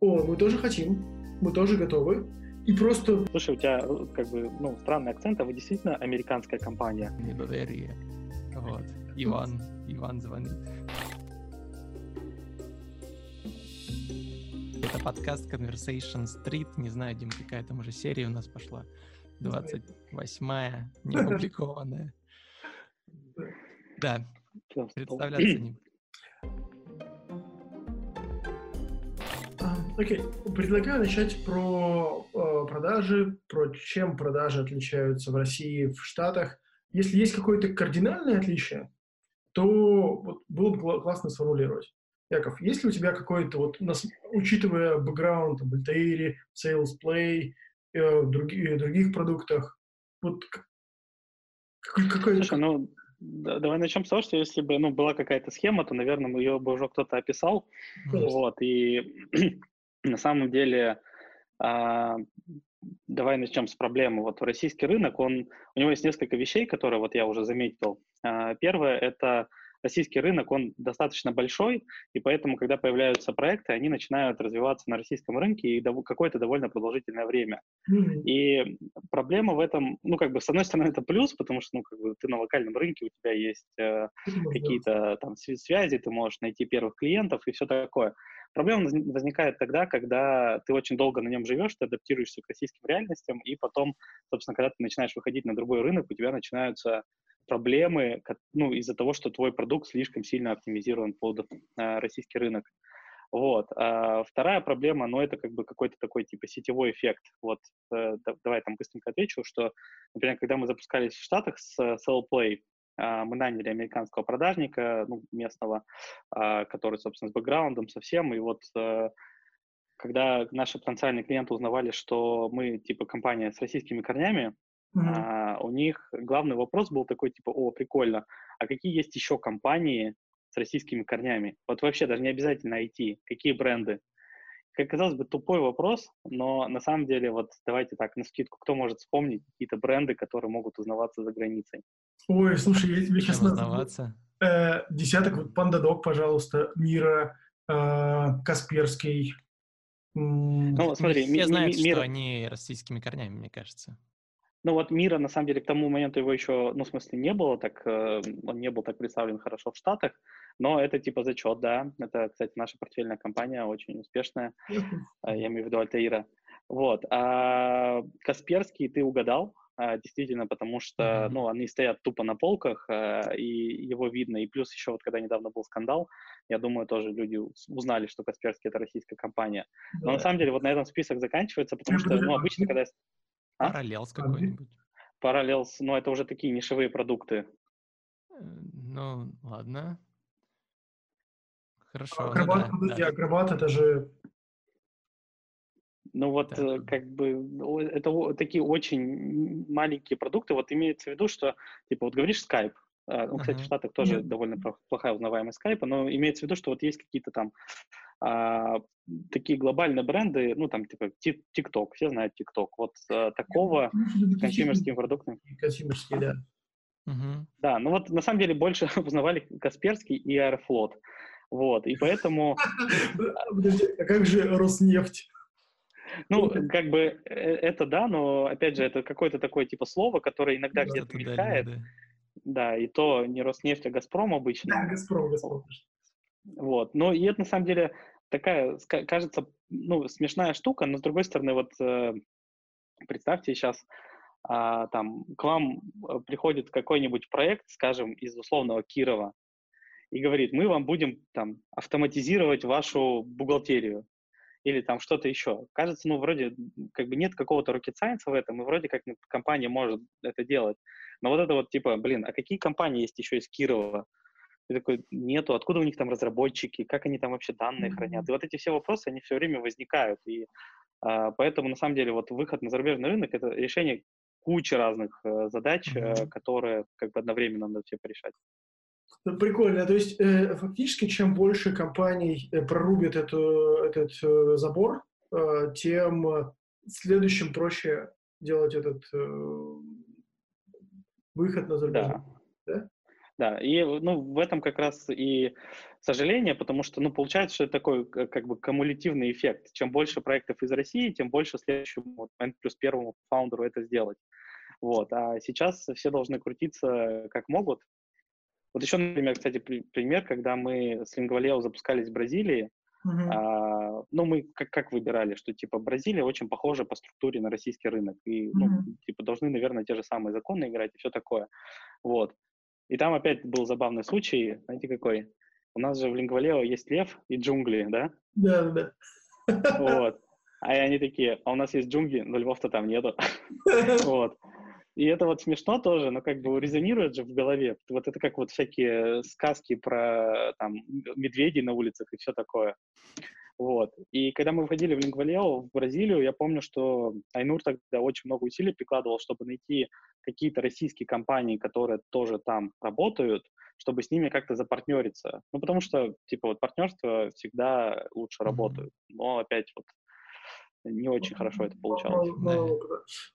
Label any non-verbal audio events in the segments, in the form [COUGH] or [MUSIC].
о, мы тоже хотим, мы тоже готовы, и просто... Слушай, у тебя как бы, ну, странный акцент, а вы действительно американская компания? Недоверие. Вот. Иван, Иван звонит. Это подкаст Conversation Street. Не знаю, Дим, какая там уже серия у нас пошла. 28-я, [LAUGHS] не опубликованная. Да, представляться не Окей, okay. предлагаю начать про э, продажи, про чем продажи отличаются в России, в Штатах. Если есть какое-то кардинальное отличие, то вот, было бы классно сформулировать. Яков, есть ли у тебя какой-то, вот, учитывая бэкграунд в Altair, Sales Play, э, других, других продуктах, вот какой... Слушай, ну, да, давай начнем с того, что если бы ну, была какая-то схема, то, наверное, ее бы уже кто-то описал. Конечно. Вот, и на самом деле, а, давай начнем с проблемы. Вот российский рынок, он, у него есть несколько вещей, которые вот я уже заметил. А, первое – это российский рынок, он достаточно большой, и поэтому, когда появляются проекты, они начинают развиваться на российском рынке и какое-то довольно продолжительное время. Mm-hmm. И проблема в этом, ну, как бы, с одной стороны, это плюс, потому что, ну, как бы, ты на локальном рынке, у тебя есть э, mm-hmm. какие-то там связи, ты можешь найти первых клиентов и все такое. Проблема возникает тогда, когда ты очень долго на нем живешь, ты адаптируешься к российским реальностям, и потом, собственно, когда ты начинаешь выходить на другой рынок, у тебя начинаются проблемы ну, из-за того, что твой продукт слишком сильно оптимизирован под э, российский рынок. Вот. А вторая проблема, ну, это как бы какой-то такой типа сетевой эффект. Вот, э, давай там быстренько отвечу, что, например, когда мы запускались в Штатах с SellPlay, э, мы наняли американского продажника, ну, местного, э, который, собственно, с бэкграундом совсем, и вот э, когда наши потенциальные клиенты узнавали, что мы, типа, компания с российскими корнями, Mm-hmm. А, у них главный вопрос был такой, типа, о, прикольно, а какие есть еще компании с российскими корнями? Вот вообще даже не обязательно IT, какие бренды? Как казалось бы, тупой вопрос, но на самом деле, вот давайте так, на скидку, кто может вспомнить какие-то бренды, которые могут узнаваться за границей? Ой, слушай, я тебе сейчас... Узнаваться? Э, десяток, вот Пандадок, пожалуйста, Мира, э, Касперский. Ну, смотри, все знают, ми- что они российскими корнями, мне кажется. Ну вот мира, на самом деле, к тому моменту его еще, ну, в смысле, не было, так, э, он не был так представлен хорошо в Штатах, но это типа зачет, да. Это, кстати, наша портфельная компания, очень успешная, я имею в виду Альтаира. Вот. А Касперский ты угадал, действительно, потому что, ну, они стоят тупо на полках, а, и его видно. И плюс еще вот, когда недавно был скандал, я думаю, тоже люди узнали, что Касперский — это российская компания. Но на самом деле вот на этом список заканчивается, потому что, ну, обычно, когда а? Параллелс какой-нибудь. Параллелс, ну это уже такие нишевые продукты. Э, ну, ладно. Хорошо. Акробат, ну, да, подожди, да. акробат это же... Ну вот, да. Э, как бы, это такие очень маленькие продукты. Вот имеется в виду, что, типа, вот говоришь Skype, а, ну, кстати, uh-huh. в Штатах тоже uh-huh. довольно плохая узнаваемость скайпа, но имеется в виду, что вот есть какие-то там а, такие глобальные бренды, ну, там, типа, TikTok, все знают TikTok, вот а, такого с консюмерским продуктом. Консюмерский, да. Uh-huh. Да, ну вот на самом деле больше [LAUGHS] узнавали Касперский и Аэрофлот. Вот, и поэтому... [LAUGHS] Подожди, а как же Роснефть? Ну, как бы э, это да, но опять же, это какое-то такое типа слово, которое иногда где-то мелькает. Да, да. Да, и то не Роснефть, а Газпром обычно. Да, Газпром, Газпром. Вот. Ну, и это на самом деле такая, кажется, ну, смешная штука, но с другой стороны, вот э, представьте сейчас, а, там, к вам э, приходит какой-нибудь проект, скажем, из условного Кирова, и говорит, мы вам будем там автоматизировать вашу бухгалтерию или там что-то еще. Кажется, ну, вроде как бы нет какого-то rocket science в этом, и вроде как компания может это делать. Но вот это вот типа, блин, а какие компании есть еще из Кирова? И такой, нету, откуда у них там разработчики, как они там вообще данные хранят. И вот эти все вопросы, они все время возникают. И а, поэтому, на самом деле, вот выход на зарубежный рынок — это решение кучи разных э, задач, э, которые как бы одновременно надо все порешать. Прикольно. То есть э, фактически, чем больше компаний э, прорубят эту, этот э, забор, э, тем следующим проще делать этот э, выход на зарубежный. Да. да? Да, и ну, в этом как раз и сожаление, потому что, ну, получается, что это такой как бы кумулятивный эффект. Чем больше проектов из России, тем больше следующему вот, плюс первому фаундеру это сделать. Вот. А сейчас все должны крутиться как могут. Вот еще, например, кстати, пример, когда мы с Lingvaleo запускались в Бразилии, Uh-huh. А, ну, мы как, как выбирали, что, типа, Бразилия очень похожа по структуре на российский рынок. И, uh-huh. ну, типа, должны, наверное, те же самые законы играть и все такое. Вот. И там опять был забавный случай, знаете, какой? У нас же в Лингвалео есть лев и джунгли, да? Да, да. Вот. А они такие, а у нас есть джунгли, но львов-то там нету. [LAUGHS] Вот. И это вот смешно тоже, но как бы резонирует же в голове. Вот это как вот всякие сказки про там медведей на улицах и все такое. Вот. И когда мы выходили в Лингвалео, в Бразилию, я помню, что Айнур тогда очень много усилий прикладывал, чтобы найти какие-то российские компании, которые тоже там работают, чтобы с ними как-то запартнериться. Ну, потому что, типа, вот партнерство всегда лучше mm-hmm. работают. Но опять вот не очень хорошо это получалось. Мало, мало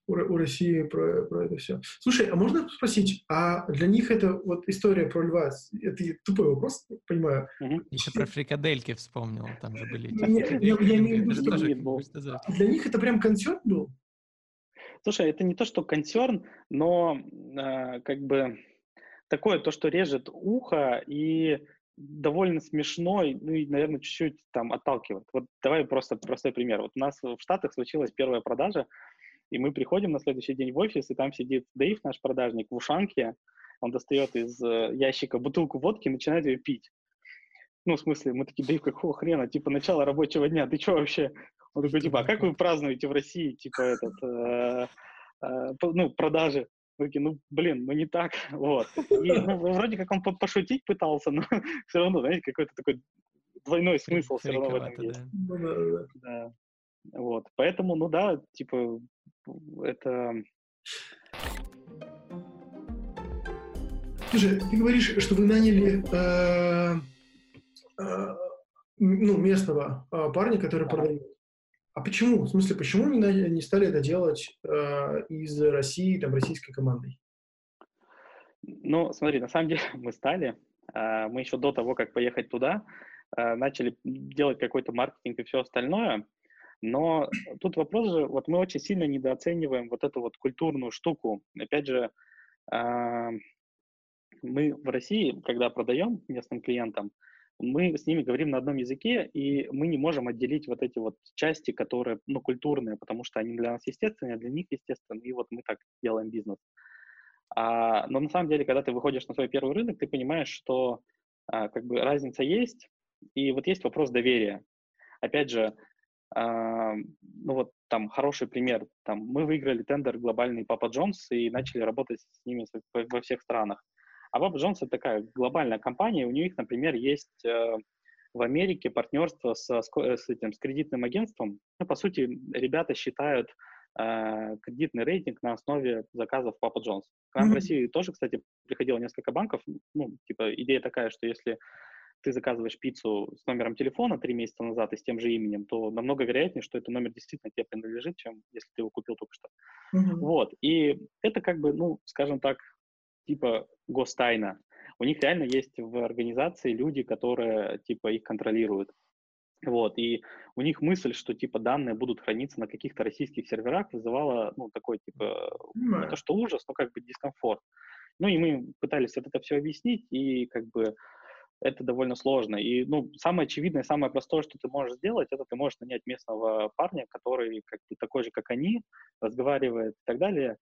у, у России про, про это все. Слушай, а можно спросить, а для них это вот история про льва, это тупой вопрос, понимаю. Угу. Еще про фрикадельки вспомнил, там же были. Виду, что для них это прям концерт был? Слушай, это не то, что концерн, но э, как бы такое, то, что режет ухо и довольно смешной, ну и, наверное, чуть-чуть там отталкивает. Вот давай просто простой пример. Вот у нас в Штатах случилась первая продажа, и мы приходим на следующий день в офис, и там сидит Дэйв, наш продажник, в ушанке, он достает из э, ящика бутылку водки и начинает ее пить. Ну, в смысле, мы такие, Дэйв, какого хрена? Типа, начало рабочего дня, ты что вообще? Он такой, типа, а как вы празднуете в России, типа, этот, э, э, ну, продажи? Такие, ну, блин, ну не так, [LAUGHS] вот. И, [LAUGHS] ну, вроде как он пошутить пытался, но [LAUGHS] все равно, знаете, какой-то такой двойной смысл все равно в этом есть. Да. да. Вот, поэтому, ну да, типа, это... Слушай, ты говоришь, что вы наняли э, э, ну, местного э, парня, который продает. А почему? В смысле, почему не, не стали это делать э, из России, там, российской командой? Ну, смотри, на самом [LAUGHS] деле мы стали. Э, мы еще до того, как поехать туда, э, начали делать какой-то маркетинг и все остальное. Но тут вопрос же, вот мы очень сильно недооцениваем вот эту вот культурную штуку. Опять же, э, мы в России, когда продаем местным клиентам, мы с ними говорим на одном языке, и мы не можем отделить вот эти вот части, которые, ну, культурные, потому что они для нас естественные, а для них естественные, и вот мы так делаем бизнес. А, но на самом деле, когда ты выходишь на свой первый рынок, ты понимаешь, что а, как бы разница есть, и вот есть вопрос доверия. Опять же, а, ну вот там хороший пример, там мы выиграли тендер глобальный Папа Джонс и начали работать с ними во всех странах. А Боб Джонс это такая глобальная компания, у них, например, есть э, в Америке партнерство с, с, этим, с кредитным агентством. Ну, по сути, ребята считают э, кредитный рейтинг на основе заказов Папа Джонс. К нам mm-hmm. в России тоже, кстати, приходило несколько банков. Ну, типа, идея такая, что если ты заказываешь пиццу с номером телефона три месяца назад и с тем же именем, то намного вероятнее, что этот номер действительно тебе принадлежит, чем если ты его купил только что. Mm-hmm. Вот. И это как бы, ну, скажем так, типа гостайна. У них реально есть в организации люди, которые типа их контролируют. Вот, и у них мысль, что, типа, данные будут храниться на каких-то российских серверах, вызывала, ну, такой, типа, mm. это что ужас, но как бы дискомфорт. Ну, и мы пытались это все объяснить, и, как бы, это довольно сложно. И, ну, самое очевидное, самое простое, что ты можешь сделать, это ты можешь нанять местного парня, который, как бы, такой же, как они, разговаривает и так далее,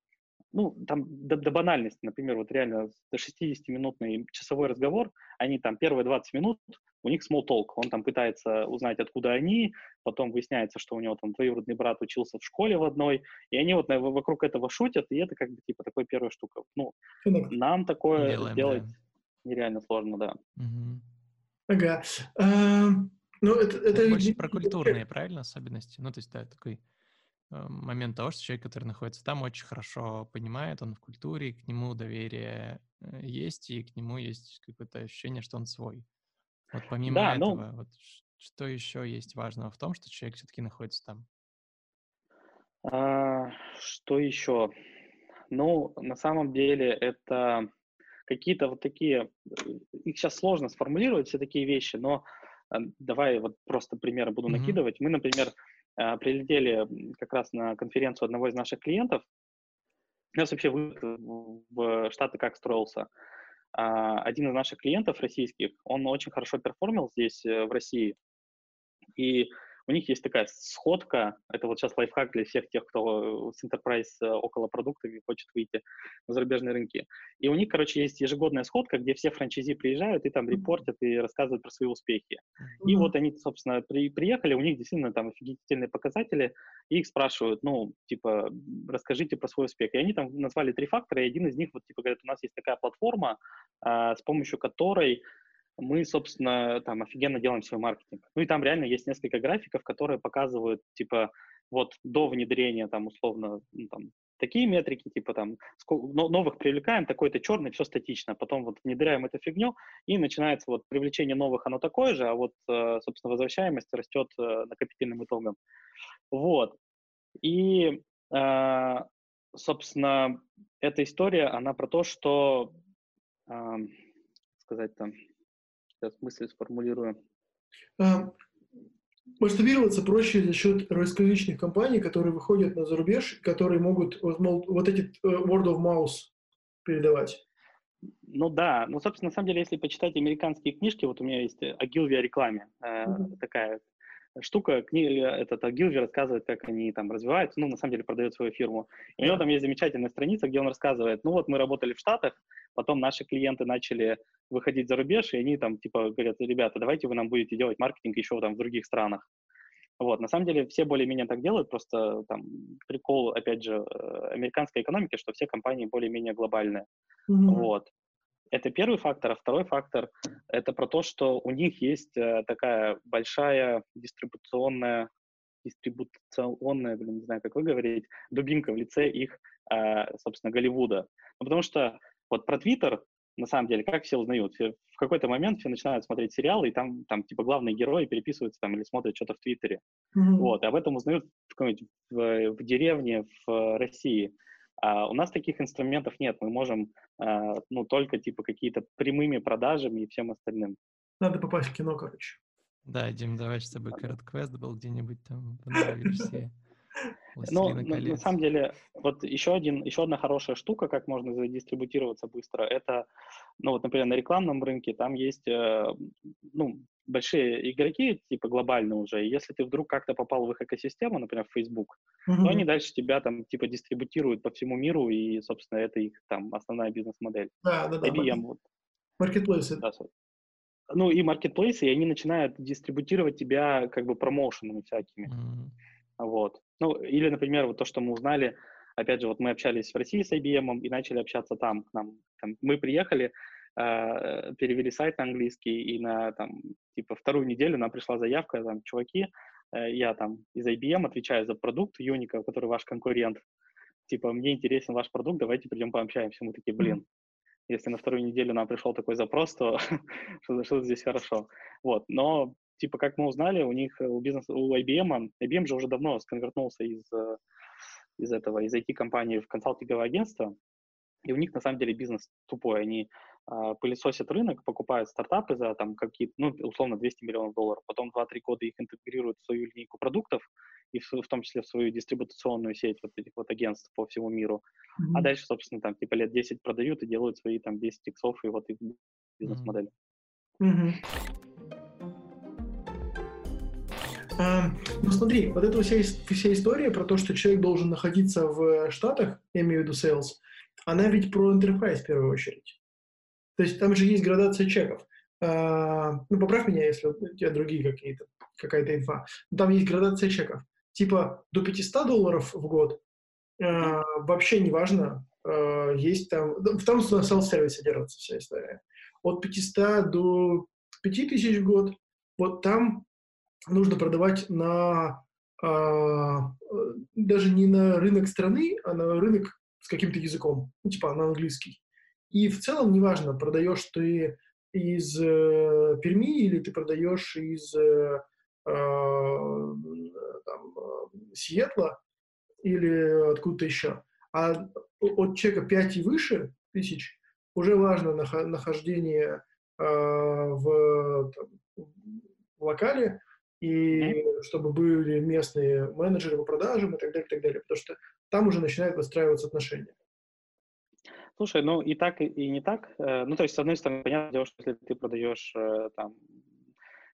ну, там до, до банальности, например, вот реально 60-минутный часовой разговор, они там первые 20 минут, у них small talk, он там пытается узнать, откуда они, потом выясняется, что у него там двоюродный брат учился в школе в одной, и они вот вокруг этого шутят, и это как бы типа такой первая штука. Ну, нам такое Делаем, сделать да. нереально сложно, да. Угу. Ага. А, ну, это, это... Больше про культурные, правильно, особенности? Ну, то есть, да, такой момент того, что человек, который находится там, очень хорошо понимает, он в культуре, к нему доверие э, есть, и к нему есть какое-то ощущение, что он свой. Вот помимо да, ну этого, ну... вот что еще есть важного в том, что человек все-таки находится там? А, что еще? Ну, на самом деле это какие-то вот такие, э, их сейчас сложно сформулировать, все такие вещи, но э, давай вот просто примеры буду mm-hmm. накидывать. Мы, например, э, прилетели как раз на конференцию одного из наших клиентов. У нас вообще в Штаты как строился. А, один из наших клиентов российских, он очень хорошо перформил здесь, в России. И у них есть такая сходка, это вот сейчас лайфхак для всех тех, кто с enterprise э, около продуктами хочет выйти на зарубежные рынки. И у них, короче, есть ежегодная сходка, где все франчайзи приезжают и там репортят и рассказывают про свои успехи. И вот они, собственно, при, приехали, у них действительно там офигительные показатели, и их спрашивают, ну, типа, расскажите про свой успех. И они там назвали три фактора, и один из них, вот, типа, говорят, у нас есть такая платформа, а, с помощью которой мы, собственно, там офигенно делаем свой маркетинг. Ну и там реально есть несколько графиков, которые показывают, типа, вот до внедрения, там, условно, ну, там, такие метрики, типа, там, новых привлекаем, такой-то черный, все статично. Потом вот внедряем эту фигню, и начинается вот привлечение новых, оно такое же, а вот, э, собственно, возвращаемость растет э, накопительным итогом. Вот. И, э, собственно, эта история, она про то, что, сказать там, сейчас мысль сформулирую. А, масштабироваться проще за счет русскоязычных компаний, которые выходят на зарубеж, которые могут вот, мол, вот эти э, word of mouth передавать. Ну да, ну, собственно, на самом деле, если почитать американские книжки, вот у меня есть Агилви о рекламе, э, mm-hmm. такая штука, книга, этот Агилви рассказывает, как они там развиваются, ну, на самом деле, продают свою фирму. И у него там есть замечательная страница, где он рассказывает, ну, вот мы работали в Штатах, потом наши клиенты начали выходить за рубеж, и они там типа говорят, ребята, давайте вы нам будете делать маркетинг еще там в других странах. Вот, на самом деле все более-менее так делают, просто там прикол, опять же, э, американской экономики, что все компании более-менее глобальные. Mm-hmm. Вот. Это первый фактор. А второй фактор — это про то, что у них есть э, такая большая дистрибуционная, дистрибуционная, блин, не знаю, как вы говорите, дубинка в лице их, э, собственно, Голливуда. Ну, потому что вот про Твиттер на самом деле, как все узнают? В какой-то момент все начинают смотреть сериалы, и там, там типа, главные герои переписываются там или смотрят что-то в Твиттере. Mm-hmm. Вот, и об этом узнают в, в, в деревне в России. А у нас таких инструментов нет. Мы можем, а, ну, только, типа, какие-то прямыми продажами и всем остальным. Надо попасть в кино, короче. Да, Дим, давай, чтобы квест был где-нибудь там в новой версии. Ну, на, на самом деле, вот еще, один, еще одна хорошая штука, как можно задистрибутироваться быстро, это, ну вот, например, на рекламном рынке там есть, э, ну, большие игроки, типа глобальные уже, и если ты вдруг как-то попал в их экосистему, например, в Facebook, mm-hmm. то они дальше тебя там, типа, дистрибутируют по всему миру, и, собственно, это их там основная бизнес-модель. Да, да, да. IBM, вот. Маркетплейсы. Да, ну, и маркетплейсы, и они начинают дистрибутировать тебя как бы промоушенами всякими. Mm-hmm. Вот. Ну, или, например, вот то, что мы узнали, опять же, вот мы общались в России с IBM и начали общаться там. К нам, там мы приехали, э, перевели сайт на английский, и на, там, типа, вторую неделю нам пришла заявка, там, чуваки, э, я там из IBM отвечаю за продукт Юника, который ваш конкурент. Типа, мне интересен ваш продукт, давайте придем пообщаемся. Мы такие, блин, если на вторую неделю нам пришел такой запрос, то [LAUGHS] что-то здесь хорошо. Вот, но типа, как мы узнали, у них, э, у бизнеса, у IBM, IBM же уже давно сконвертнулся из, э, из этого, из IT-компании в консалтинговое агентство, и у них на самом деле бизнес тупой. Они э, пылесосят рынок, покупают стартапы за там какие-то, ну, условно, 200 миллионов долларов. Потом 2-3 года их интегрируют в свою линейку продуктов, и в, в том числе в свою дистрибуционную сеть вот этих вот агентств по всему миру. Mm-hmm. А дальше, собственно, там типа лет 10 продают и делают свои там 10 иксов и вот их бизнес-модель. Mm-hmm. Ну смотри, вот эта вся, вся история про то, что человек должен находиться в Штатах, я имею в виду sales, она ведь про enterprise в первую очередь. То есть там же есть градация чеков. А, ну, поправь меня, если у тебя другие какие-то, какая-то инфа. Там есть градация чеков. Типа до 500 долларов в год а, вообще не важно. А, есть там... В том, что на self-сервисе держится вся история. От 500 до 5000 в год. Вот там нужно продавать на а, даже не на рынок страны, а на рынок с каким-то языком, ну, типа на английский. И в целом неважно, продаешь ты из э, Перми или ты продаешь из э, э, там, Сиэтла или откуда-то еще. А от чека 5 и выше тысяч уже важно нахождение э, в, там, в локале, и чтобы были местные менеджеры по продажам и так далее, и так далее, потому что там уже начинают выстраиваться отношения. Слушай, ну и так, и не так. Э, ну, то есть, с одной стороны, понятно, что если ты продаешь э, там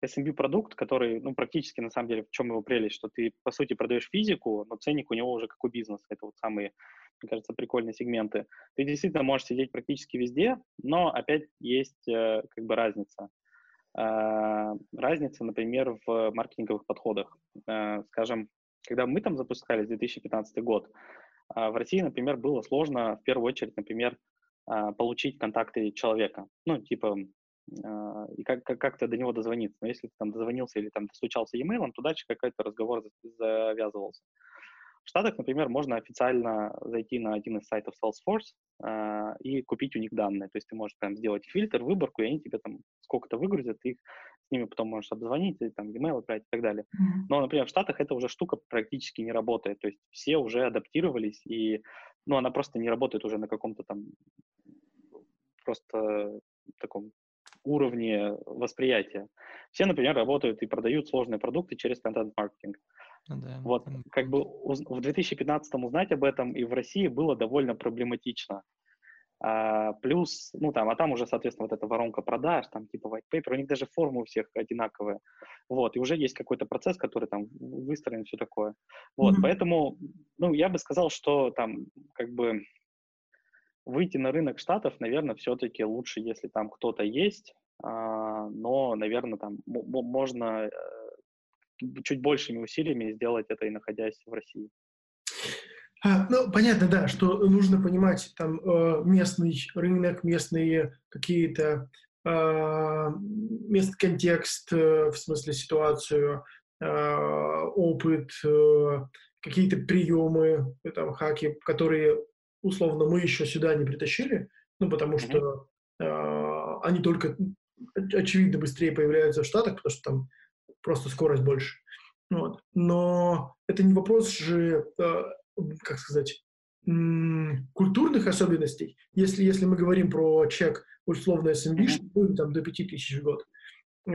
SMB-продукт, который, ну, практически, на самом деле, в чем его прелесть, что ты, по сути, продаешь физику, но ценник у него уже как у бизнеса. Это вот самые, мне кажется, прикольные сегменты. Ты действительно можешь сидеть практически везде, но опять есть э, как бы разница. Разница, например, в маркетинговых подходах. Скажем, когда мы там запускались, 2015 год, а, в России, например, было сложно в первую очередь, например, а, получить контакты человека. Ну, типа, а, и как, как, как-то до него дозвониться. Но если ты там дозвонился или там достучался e-mail, то дальше какой-то разговор завязывался. В Штатах, например, можно официально зайти на один из сайтов Salesforce э, и купить у них данные. То есть ты можешь прям сделать фильтр, выборку, и они тебе там сколько-то выгрузят, их с ними потом можешь обзвонить, или там e-mail отправить и так далее. Mm-hmm. Но, например, в Штатах эта уже штука практически не работает. То есть все уже адаптировались, и ну, она просто не работает уже на каком-то там просто таком уровне восприятия. Все, например, работают и продают сложные продукты через контент-маркетинг. Ну да. Вот, как бы в 2015 узнать об этом и в России было довольно проблематично. А, плюс, ну там, а там уже, соответственно, вот эта воронка продаж, там типа white paper, у них даже формы у всех одинаковые. Вот, и уже есть какой-то процесс, который там выстроен, все такое. Вот, mm-hmm. поэтому, ну, я бы сказал, что там, как бы, выйти на рынок Штатов, наверное, все-таки лучше, если там кто-то есть, а, но, наверное, там можно э, чуть большими усилиями сделать это и находясь в России. А, ну, понятно, да, что нужно понимать там э, местный рынок, местные какие-то э, местный контекст, э, в смысле ситуацию, опыт, какие-то приемы, там, хаки, которые, условно, мы еще сюда не притащили, ну, потому что они только, очевидно, быстрее появляются в Штатах, потому что там просто скорость больше. Вот. Но это не вопрос же, э, как сказать, культурных особенностей. Если, если мы говорим про чек условно SMB, mm-hmm. там до 5000 в год, э,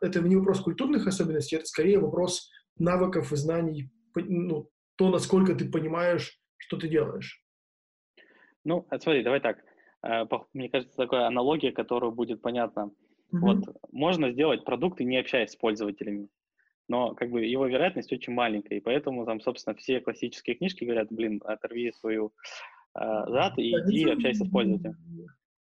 это не вопрос культурных особенностей, это скорее вопрос навыков и знаний, ну, то, насколько ты понимаешь, что ты делаешь. Ну, смотри, давай так. Э, мне кажется, такая аналогия, которая будет понятна. Mm-hmm. Вот можно сделать продукты, не общаясь с пользователями, но как бы его вероятность очень маленькая, и поэтому там, собственно, все классические книжки говорят, блин, оторви свою э, зад и иди общайся с пользователем.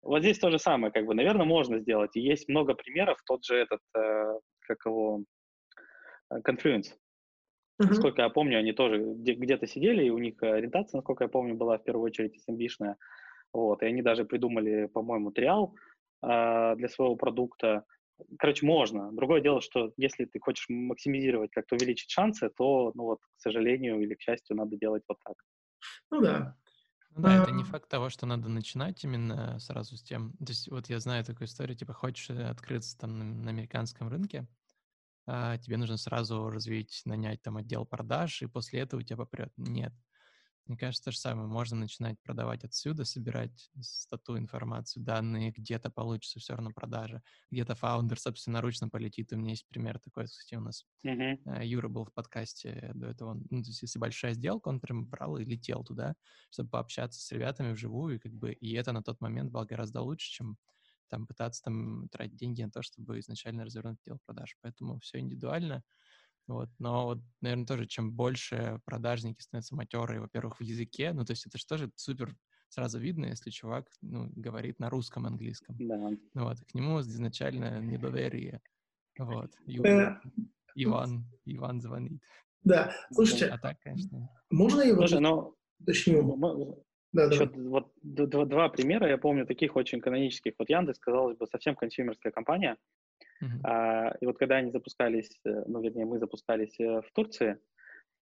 Вот здесь то же самое, как бы, наверное, можно сделать, и есть много примеров, тот же этот, э, как его, э, Confluence. Uh-huh. Насколько я помню, они тоже где-то сидели, и у них ориентация, насколько я помню, была в первую очередь SMB-шная. Вот, и они даже придумали, по-моему, триал, а, для своего продукта. Короче, можно. Другое дело, что если ты хочешь максимизировать, как-то увеличить шансы, то, ну вот, к сожалению или к счастью, надо делать вот так. Ну да. Ну да, это не факт того, что надо начинать именно сразу с тем. То есть вот я знаю такую историю, типа хочешь открыться там на, на американском рынке, а, тебе нужно сразу развить, нанять там отдел продаж, и после этого у тебя попрет. Нет. Мне кажется, то же самое. Можно начинать продавать отсюда, собирать стату информацию, данные, где-то получится все равно продажа, где-то фаундер собственноручно полетит. У меня есть пример такой, кстати, у нас uh-huh. Юра был в подкасте до этого. Ну, то есть, если большая сделка, он прям брал и летел туда, чтобы пообщаться с ребятами вживую, и как бы, и это на тот момент было гораздо лучше, чем там пытаться там тратить деньги на то, чтобы изначально развернуть отдел продаж. Поэтому все индивидуально. Вот. Но, вот, наверное, тоже чем больше продажники становятся матерые, во-первых, в языке, ну, то есть это же тоже супер сразу видно, если чувак ну, говорит на русском английском. Да. Ну, вот, к нему изначально недоверие. Вот. Юра, э, Иван, Иван звонит. Да, слушайте, а так, конечно. можно я Слушай, но... уточню? Да, Еще да. вот два, два примера, я помню, таких очень канонических. Вот Яндекс, казалось бы, совсем консюмерская компания, Uh-huh. А, и вот когда они запускались, э, ну, вернее, мы запускались э, в Турции,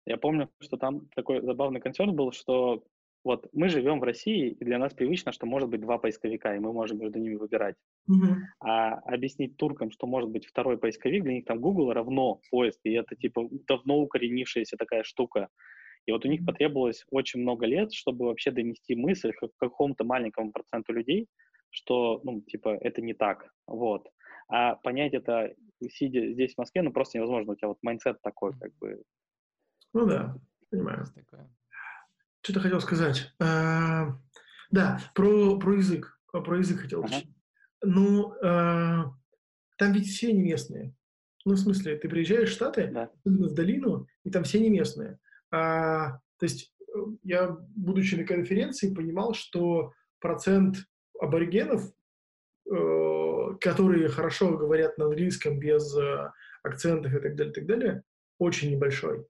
я помню, что там такой забавный концерн был, что вот мы живем в России, и для нас привычно, что может быть два поисковика, и мы можем между ними выбирать. Uh-huh. А объяснить туркам, что может быть второй поисковик, для них там Google равно поиск, и это типа давно укоренившаяся такая штука. И вот у них потребовалось очень много лет, чтобы вообще донести мысль к какому-то маленькому проценту людей, что, ну, типа, это не так, вот. А понять это, сидя здесь, в Москве, ну, просто невозможно. У тебя вот mindset такой, как бы. Ну да, понимаю. Что-то хотел сказать. А, да, про, про язык. Про язык хотел ага. Ну, а, там ведь все не местные. Ну, в смысле, ты приезжаешь в Штаты, да. в долину, и там все не местные. А, то есть э, я, будучи на конференции, понимал, что процент аборигенов, э, которые хорошо говорят на английском без э, акцентов и так далее, так далее, очень небольшой.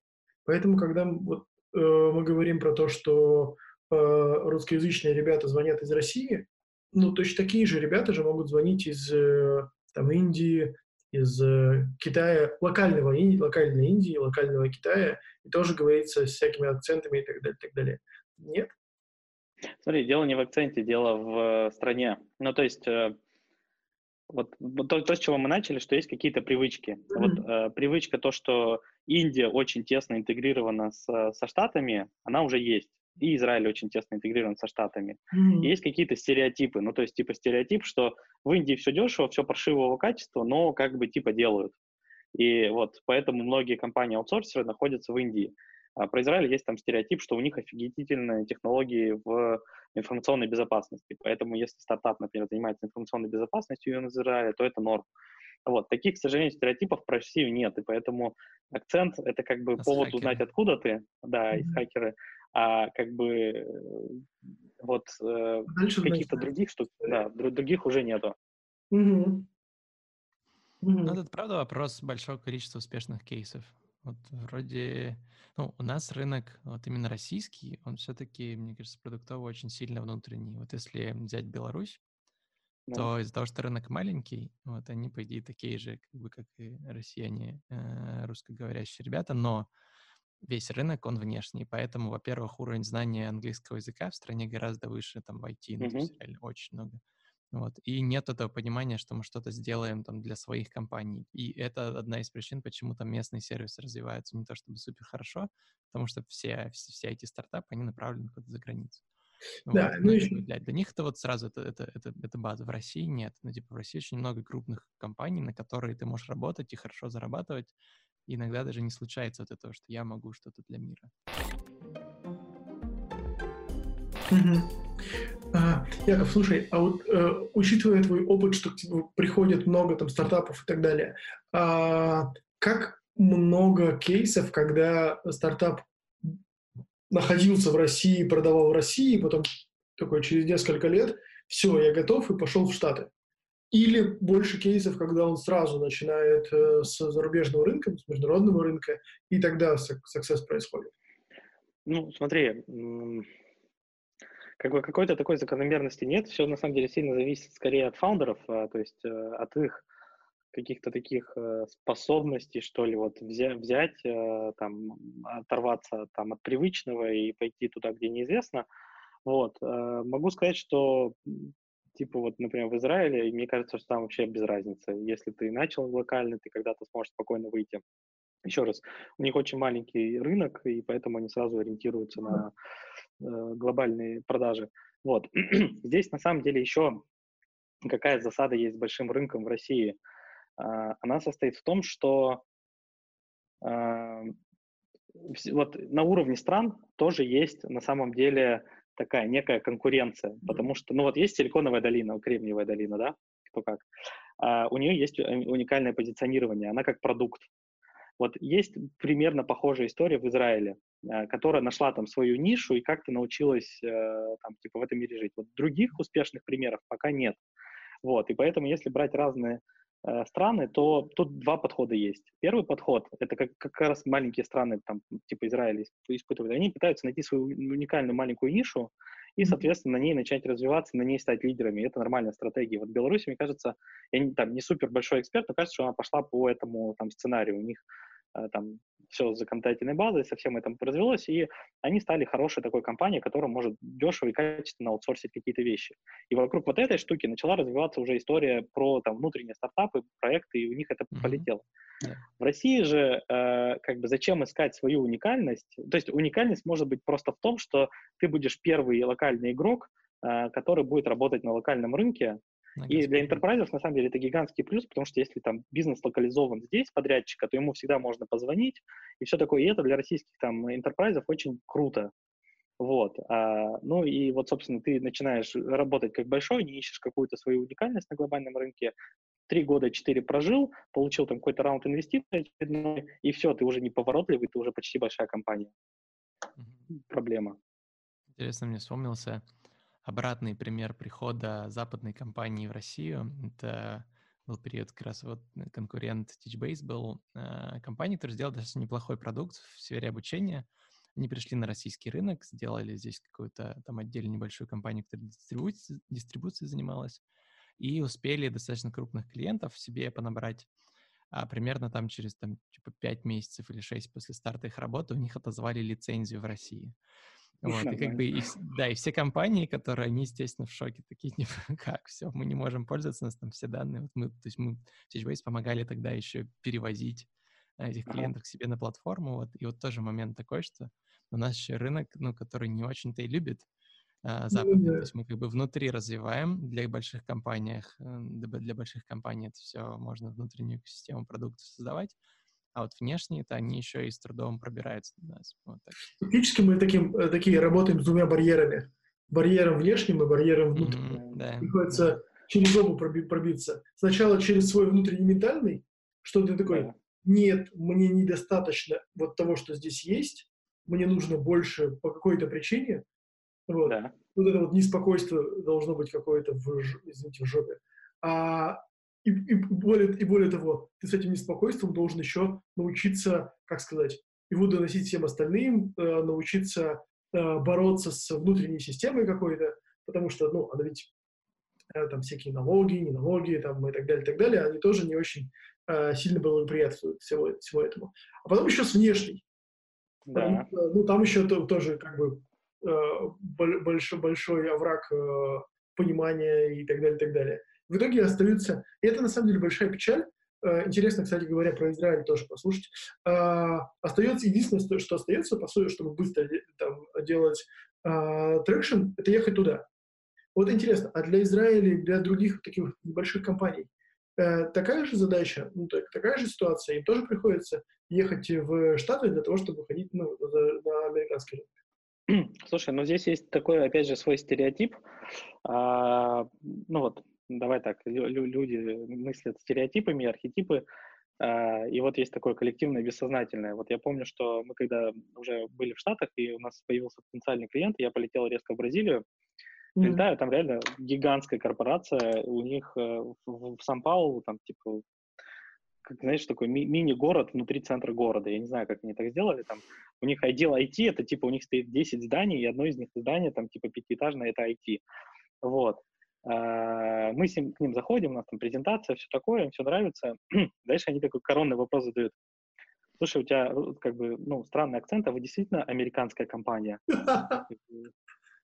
Поэтому, когда вот, э, мы говорим про то, что э, русскоязычные ребята звонят из России, ну, точно такие же ребята же могут звонить из э, там, Индии, из э, Китая, локального Индии, локальной Индии, локального Китая, и тоже говорится с всякими акцентами и так далее, так далее. Нет? Смотри, дело не в акценте, дело в стране. Ну, то есть, э, вот, вот то, то, с чего мы начали, что есть какие-то привычки. Mm-hmm. Вот э, привычка то, что Индия очень тесно интегрирована с, со Штатами, она уже есть и Израиль очень тесно интегрирован со Штатами. Mm-hmm. Есть какие-то стереотипы, ну, то есть, типа, стереотип, что в Индии все дешево, все паршивого качества, но как бы, типа, делают. И вот поэтому многие компании-аутсорсеры находятся в Индии. А про Израиль есть там стереотип, что у них офигительные технологии в информационной безопасности. Поэтому если стартап, например, занимается информационной безопасностью в Израиле, то это норм. Вот. Таких, к сожалению, стереотипов про Россию нет, и поэтому акцент — это как бы а повод хакеры. узнать, откуда ты, да, mm-hmm. из хакеры, а как бы вот э, каких-то других штук, да, других уже нету. Mm-hmm. Ну, это правда вопрос большого количества успешных кейсов. Вот вроде, ну, у нас рынок, вот именно российский, он все-таки, мне кажется, продуктово очень сильно внутренний. Вот если взять Беларусь, да. то из-за того, что рынок маленький, вот они, по идее, такие же, как бы, как и россияне, э, русскоговорящие ребята, но весь рынок, он внешний, поэтому, во-первых, уровень знания английского языка в стране гораздо выше, там, в IT, ну, mm-hmm. реально очень много. Вот. И нет этого понимания, что мы что-то сделаем там для своих компаний. И это одна из причин, почему там местные сервисы развиваются не то чтобы супер хорошо, потому что все, все, все эти стартапы, они направлены куда-то за границу. Да, вот. ну, ну, еще... для, для них это вот сразу это, это, это, это база. В России нет. Ну, типа, в России очень много крупных компаний, на которые ты можешь работать и хорошо зарабатывать. И иногда даже не случается вот этого, что я могу что-то для мира. А, Яков, слушай, а вот э, учитывая твой опыт, что к тебе приходит много там стартапов и так далее, а, как много кейсов, когда стартап находился в России, продавал в России, потом такой через несколько лет, все, я готов и пошел в Штаты. Или больше кейсов, когда он сразу начинает э, с зарубежного рынка, с международного рынка, и тогда success происходит. Ну, смотри, как бы какой-то такой закономерности нет. Все на самом деле сильно зависит скорее от фаундеров, а, то есть э, от их каких-то таких э, способностей, что ли, вот взять, взять э, там, оторваться там от привычного и пойти туда, где неизвестно. Вот. Могу сказать, что типа вот, например, в Израиле, мне кажется, что там вообще без разницы. Если ты начал локально, ты когда-то сможешь спокойно выйти. Еще раз, у них очень маленький рынок, и поэтому они сразу ориентируются на Э, глобальные продажи. Вот. [CLEARS THROAT] Здесь на самом деле еще какая засада есть с большим рынком в России. А, она состоит в том, что а, вот на уровне стран тоже есть на самом деле такая некая конкуренция, потому что, ну вот есть Силиконовая долина, Кремниевая долина, да, кто как, а у нее есть уникальное позиционирование, она как продукт, вот есть примерно похожая история в Израиле, э, которая нашла там свою нишу и как-то научилась э, там типа в этом мире жить. Вот других успешных примеров пока нет. Вот, и поэтому если брать разные э, страны, то тут два подхода есть. Первый подход — это как, как раз маленькие страны, там, типа Израиля испытывают. Они пытаются найти свою уникальную маленькую нишу и, соответственно, на ней начать развиваться, на ней стать лидерами. Это нормальная стратегия. Вот в Беларуси, мне кажется, я не, там, не супер большой эксперт, но кажется, что она пошла по этому там, сценарию. У них там все за контентной базой, со всем этим развелось, и они стали хорошей такой компанией, которая может дешево и качественно аутсорсить какие-то вещи. И вокруг вот этой штуки начала развиваться уже история про там внутренние стартапы, проекты, и у них это mm-hmm. полетело. Yeah. В России же э, как бы зачем искать свою уникальность? То есть уникальность может быть просто в том, что ты будешь первый локальный игрок, э, который будет работать на локальном рынке. И для enterprise, на самом деле, это гигантский плюс, потому что если там бизнес локализован здесь, подрядчика, то ему всегда можно позвонить, и все такое. И это для российских там enterprise очень круто. Вот. А, ну и вот, собственно, ты начинаешь работать как большой, не ищешь какую-то свою уникальность на глобальном рынке. Три года, четыре прожил, получил там какой-то раунд инвестиций и все, ты уже не поворотливый, ты уже почти большая компания. Mm-hmm. Проблема. Интересно, мне вспомнился обратный пример прихода западной компании в Россию. Это был период как раз вот конкурент Teachbase был э, компания, которая сделала достаточно неплохой продукт в сфере обучения – они пришли на российский рынок, сделали здесь какую-то там отдельную небольшую компанию, которая дистрибуцией, дистрибуцией занималась, и успели достаточно крупных клиентов себе понабрать. А примерно там через там, типа 5 месяцев или 6 после старта их работы у них отозвали лицензию в России. Вот, и как бы, и, да, и все компании, которые, они, естественно, в шоке, такие, типа, [LAUGHS] как, все, мы не можем пользоваться, у нас там все данные, вот мы, то есть мы, Teachbase помогали тогда еще перевозить этих клиентов ага. к себе на платформу, вот, и вот тоже момент такой, что у нас еще рынок, ну, который не очень-то и любит а, западный, то есть мы как бы внутри развиваем для больших компаний, э, для больших компаний это все можно внутреннюю систему продуктов создавать, а вот внешние это они еще и с трудом пробираются до нас. Вот так. Фактически мы таким, э, такие работаем с двумя барьерами. Барьером внешним и барьером внутренним. Mm-hmm, да, Приходится да. через оба пробиться. Сначала через свой внутренний ментальный, что ты такой, да. нет, мне недостаточно вот того, что здесь есть, мне нужно больше по какой-то причине. Вот. Да. вот это вот неспокойство должно быть какое-то в, извините, в жопе. А, и, и, более, и более того, ты с этим неспокойством должен еще научиться, как сказать, его доносить всем остальным, э, научиться э, бороться с внутренней системой какой-то, потому что, ну, она ведь э, там всякие налоги, не налоги, там и так далее, и так далее, они тоже не очень э, сильно благоприятствуют всего, всего этому. А потом еще с внешней. Да. ну, там еще то, тоже как бы э, большой, большой овраг э, понимания и так далее, и так далее. В итоге остаются... И это, на самом деле, большая печаль. Э, интересно, кстати говоря, про Израиль тоже послушать. Э, остается... Единственное, что остается, по сути, чтобы быстро там, делать э, traction, это ехать туда. Вот интересно, а для Израиля и для других таких небольших компаний э, такая же задача, ну, так, такая же ситуация, им тоже приходится ехать в Штаты для того, чтобы ходить ну, на американский рынок. Слушай, ну здесь есть такой, опять же, свой стереотип. А, ну вот, давай так, люди мыслят стереотипами, архетипы, а, и вот есть такое коллективное бессознательное. Вот я помню, что мы когда уже были в Штатах, и у нас появился потенциальный клиент, я полетел резко в Бразилию, mm-hmm. там реально гигантская корпорация, у них э, в, в Сан-Паулу там типа как, знаешь, такой ми- мини-город внутри центра города. Я не знаю, как они так сделали. Там у них отдел IT, это типа у них стоит 10 зданий, и одно из них здание там типа пятиэтажное, это IT. Вот. А, мы с ним, к ним заходим, у нас там презентация, все такое, им все нравится. [CLEARS THROAT] Дальше они такой коронный вопрос задают. Слушай, у тебя как бы, ну, странный акцент, а вы действительно американская компания? [LAUGHS]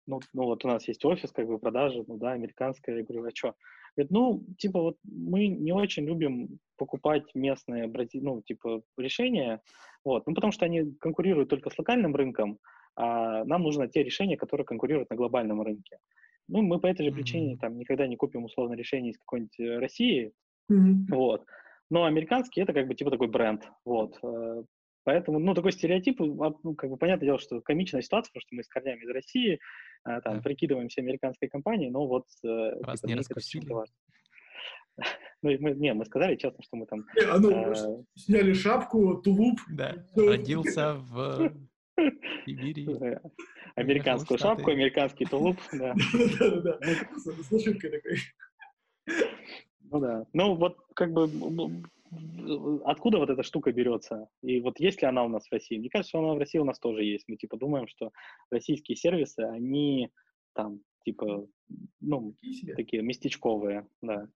Ну, ну, вот у нас есть офис, как бы, продажи, ну, да, американская. Я говорю, а что? Говорит, ну, типа, вот мы не очень любим покупать местные, ну, типа, решения, вот, ну, потому что они конкурируют только с локальным рынком, а нам нужны те решения, которые конкурируют на глобальном рынке. Ну, мы по этой же причине там никогда не купим условно решение из какой-нибудь э, России, mm-hmm. вот. Но американский это как бы типа такой бренд, вот. Э, Поэтому, ну, такой стереотип, а, ну, как бы понятное дело, что комичная ситуация, потому что мы с корнями из России, а, там, да. прикидываемся американской компанией, но вот... Э, Вас типа, не раскусили. [LAUGHS] Ну, мы, не, мы сказали честно, что мы там... Не, а ну, а, сняли шапку, тулуп. [LAUGHS] Да, родился в Сибири. Американскую шапку, американский тулуп, [LAUGHS] да. Да-да-да, с нашивкой такой. Ну да, ну вот как бы откуда вот эта штука берется? И вот есть ли она у нас в России? Мне кажется, она в России у нас тоже есть. Мы типа думаем, что российские сервисы, они там типа, ну, такие местечковые, да.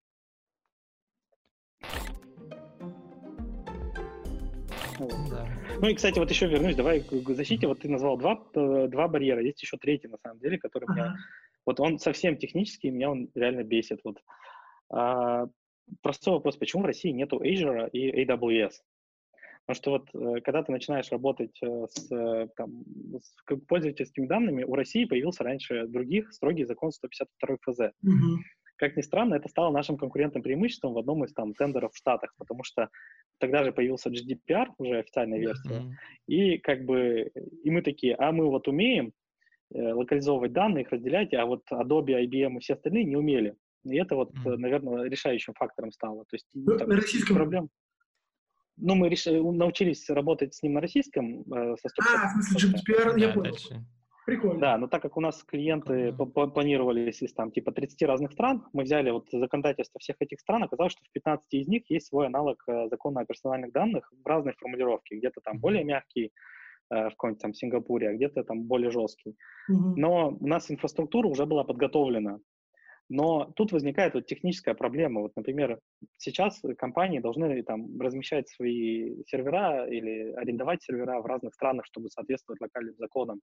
Да. Ну и, кстати, вот еще вернусь, давай к защите. Вот ты назвал два, э, два барьера, есть еще третий, на самом деле, который ага. меня... Вот он совсем технический, меня он реально бесит. Вот. А, простой вопрос, почему в России нету Azure и AWS? Потому что вот э, когда ты начинаешь работать э, с, там, с пользовательскими данными, у России появился раньше других строгий закон 152 ФЗ. Угу. Как ни странно, это стало нашим конкурентным преимуществом в одном из там тендеров в Штатах, потому что тогда же появился GDPR, уже официальная версия, mm-hmm. и как бы, и мы такие, а мы вот умеем э, локализовывать данные, их разделять, а вот Adobe, IBM и все остальные не умели. И это вот, mm-hmm. наверное, решающим фактором стало. То есть ну, там, на российском проблем. Ну, мы решили, научились работать с ним на российском. Э, со а, в смысле, GDPR, я понял. Дальше. Прикольно. Да, но так как у нас клиенты планировались из там типа 30 разных стран, мы взяли вот законодательство всех этих стран, оказалось, что в 15 из них есть свой аналог э, закона о персональных данных в разной формулировке. Где-то там mm-hmm. более мягкий, э, в каком-нибудь там Сингапуре, а где-то там более жесткий. Mm-hmm. Но у нас инфраструктура уже была подготовлена. Но тут возникает вот техническая проблема. Вот, например, сейчас компании должны там размещать свои сервера или арендовать сервера в разных странах, чтобы соответствовать локальным законам.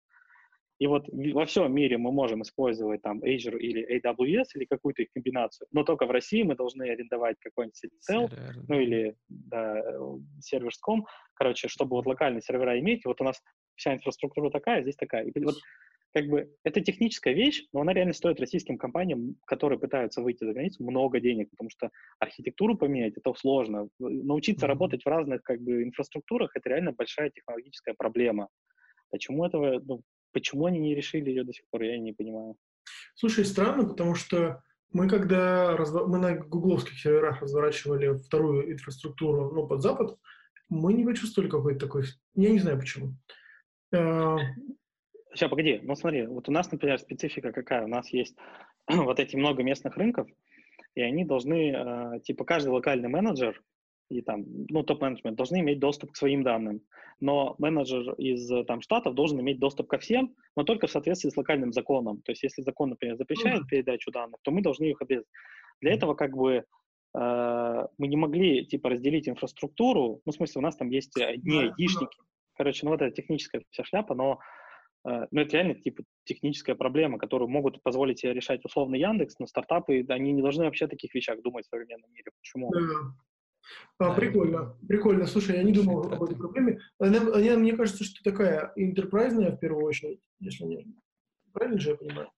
И вот во всем мире мы можем использовать там Azure или AWS или какую-то их комбинацию, но только в России мы должны арендовать какой-нибудь CTL, ну или да, серверском, короче, чтобы вот локальные сервера иметь. Вот у нас вся инфраструктура такая, здесь такая. И вот как бы это техническая вещь, но она реально стоит российским компаниям, которые пытаются выйти за границу, много денег, потому что архитектуру поменять это сложно. Научиться mm-hmm. работать в разных как бы инфраструктурах это реально большая технологическая проблема. Почему этого ну, Почему они не решили ее до сих пор, я не понимаю. Слушай, странно, потому что мы когда разво... мы на гугловских серверах разворачивали вторую инфраструктуру, ну, под Запад, мы не почувствовали какой-то такой... Я не знаю почему. Сейчас, погоди, ну смотри, вот у нас, например, специфика какая? У нас есть [CLEARS THROAT] вот эти много местных рынков, и они должны, э, типа, каждый локальный менеджер и там, ну, топ-менеджмент должны иметь доступ к своим данным. Но менеджер из там, штатов должен иметь доступ ко всем, но только в соответствии с локальным законом. То есть если закон, например, запрещает передачу данных, то мы должны их обязать. Для этого как бы э, мы не могли типа разделить инфраструктуру, ну, в смысле, у нас там есть одни айдишники. Короче, ну, вот это техническая вся шляпа, но э, ну, это реально типа техническая проблема, которую могут позволить себе решать условно Яндекс, но стартапы, они не должны вообще о таких вещах думать в современном мире. Почему? А, прикольно, прикольно. Слушай, я не думал об этой проблеме. Она, она, мне кажется, что такая интерпрайзная в первую очередь, если не... Правильно же я понимаю?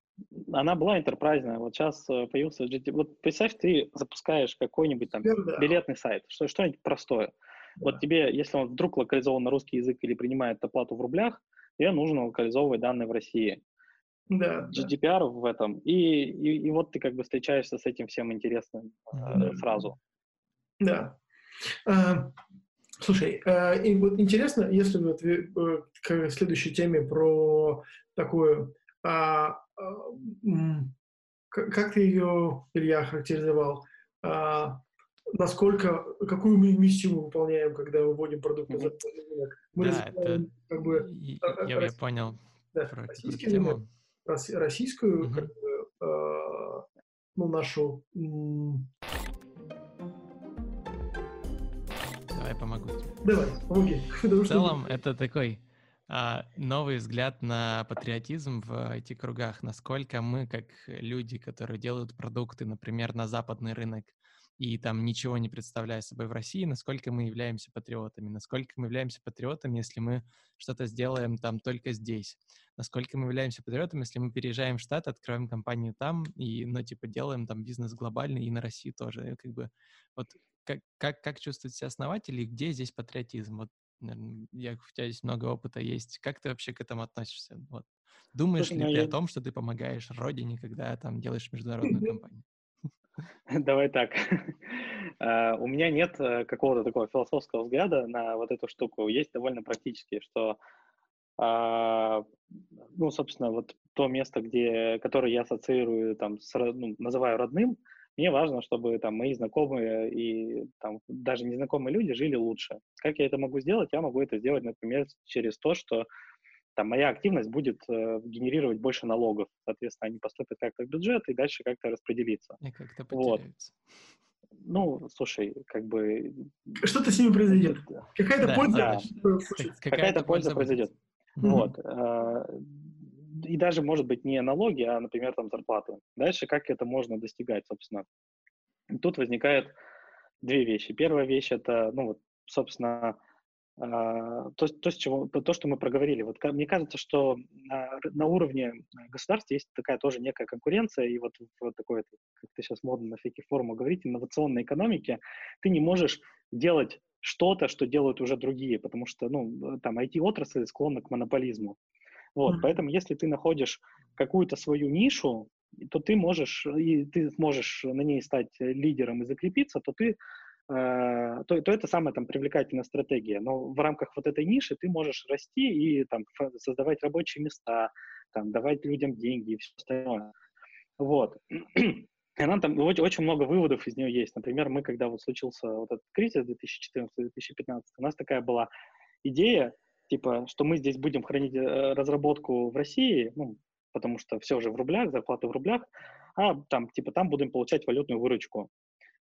Она была интерпрайзная. Вот сейчас э, появился GT. Вот представь, ты запускаешь какой-нибудь там да. билетный сайт, что, что-нибудь простое. Да. Вот тебе, если он вдруг локализован на русский язык или принимает оплату в рублях, тебе нужно локализовывать данные в России. Да, GDPR да. в этом. И, и, и вот ты как бы встречаешься с этим всем интересным да. э, сразу. Да. А, слушай, а, и вот интересно, если вот э, к следующей теме про такую, а, как ты ее, Илья, характеризовал? насколько, какую миссию мы выполняем, когда выводим продукты за рынок? Мы да, это, как бы, я, я понял да, про российский рынок, российскую, угу. как бы, ну, нашу помогу тебе. Давай, помоги. [LAUGHS] В целом, это такой а, новый взгляд на патриотизм в IT-кругах. Насколько мы, как люди, которые делают продукты, например, на западный рынок, и там ничего не представляя собой в России, насколько мы являемся патриотами, насколько мы являемся патриотами, если мы что-то сделаем там только здесь, насколько мы являемся патриотами, если мы переезжаем в Штаты, открываем компанию там и, ну, типа, делаем там бизнес глобальный и на Россию тоже. Как бы вот как, как, как чувствуют себя основатели, где здесь патриотизм? Вот, наверное, я, у тебя здесь много опыта есть. Как ты вообще к этому относишься? Вот. Думаешь Слушай, ли ну, ты я... о том, что ты помогаешь родине, когда там делаешь международную компанию? Давай так. А, у меня нет э, какого-то такого философского взгляда на вот эту штуку. Есть довольно практический, что, а, ну, собственно, вот то место, где, которое я ассоциирую, там, с, ну, называю родным, мне важно, чтобы там мои знакомые и там даже незнакомые люди жили лучше. Как я это могу сделать? Я могу это сделать, например, через то, что там моя активность будет э, генерировать больше налогов. Соответственно, они поступят как-то в бюджет и дальше как-то распределиться. И как-то потеряются. Вот. Ну, слушай, как бы... Что-то с ними произойдет. Какая-то да, польза, да. Какая-то польза произойдет. Mm-hmm. Вот. Э, и даже, может быть, не налоги, а, например, там зарплаты. Дальше как это можно достигать, собственно? Тут возникает две вещи. Первая вещь — это, ну, вот, собственно, а, то, то, с чего, то, что мы проговорили. Вот мне кажется, что на, на уровне государства есть такая тоже некая конкуренция, и вот в такой, как ты сейчас модно на всяких форумах говорить, инновационной экономике ты не можешь делать что-то, что делают уже другие, потому что, ну, там IT-отрасль склонна к монополизму. Вот, mm-hmm. поэтому если ты находишь какую-то свою нишу, то ты можешь, и ты сможешь на ней стать лидером и закрепиться, то ты то, то это самая там привлекательная стратегия. Но в рамках вот этой ниши ты можешь расти и там создавать рабочие места, там, давать людям деньги и все остальное. Вот. [CLEARS THROAT] И она там очень, очень много выводов из нее есть. Например, мы, когда вот случился вот этот кризис 2014-2015, у нас такая была идея, типа, что мы здесь будем хранить э, разработку в России, ну, потому что все уже в рублях, зарплаты в рублях, а там, типа, там будем получать валютную выручку.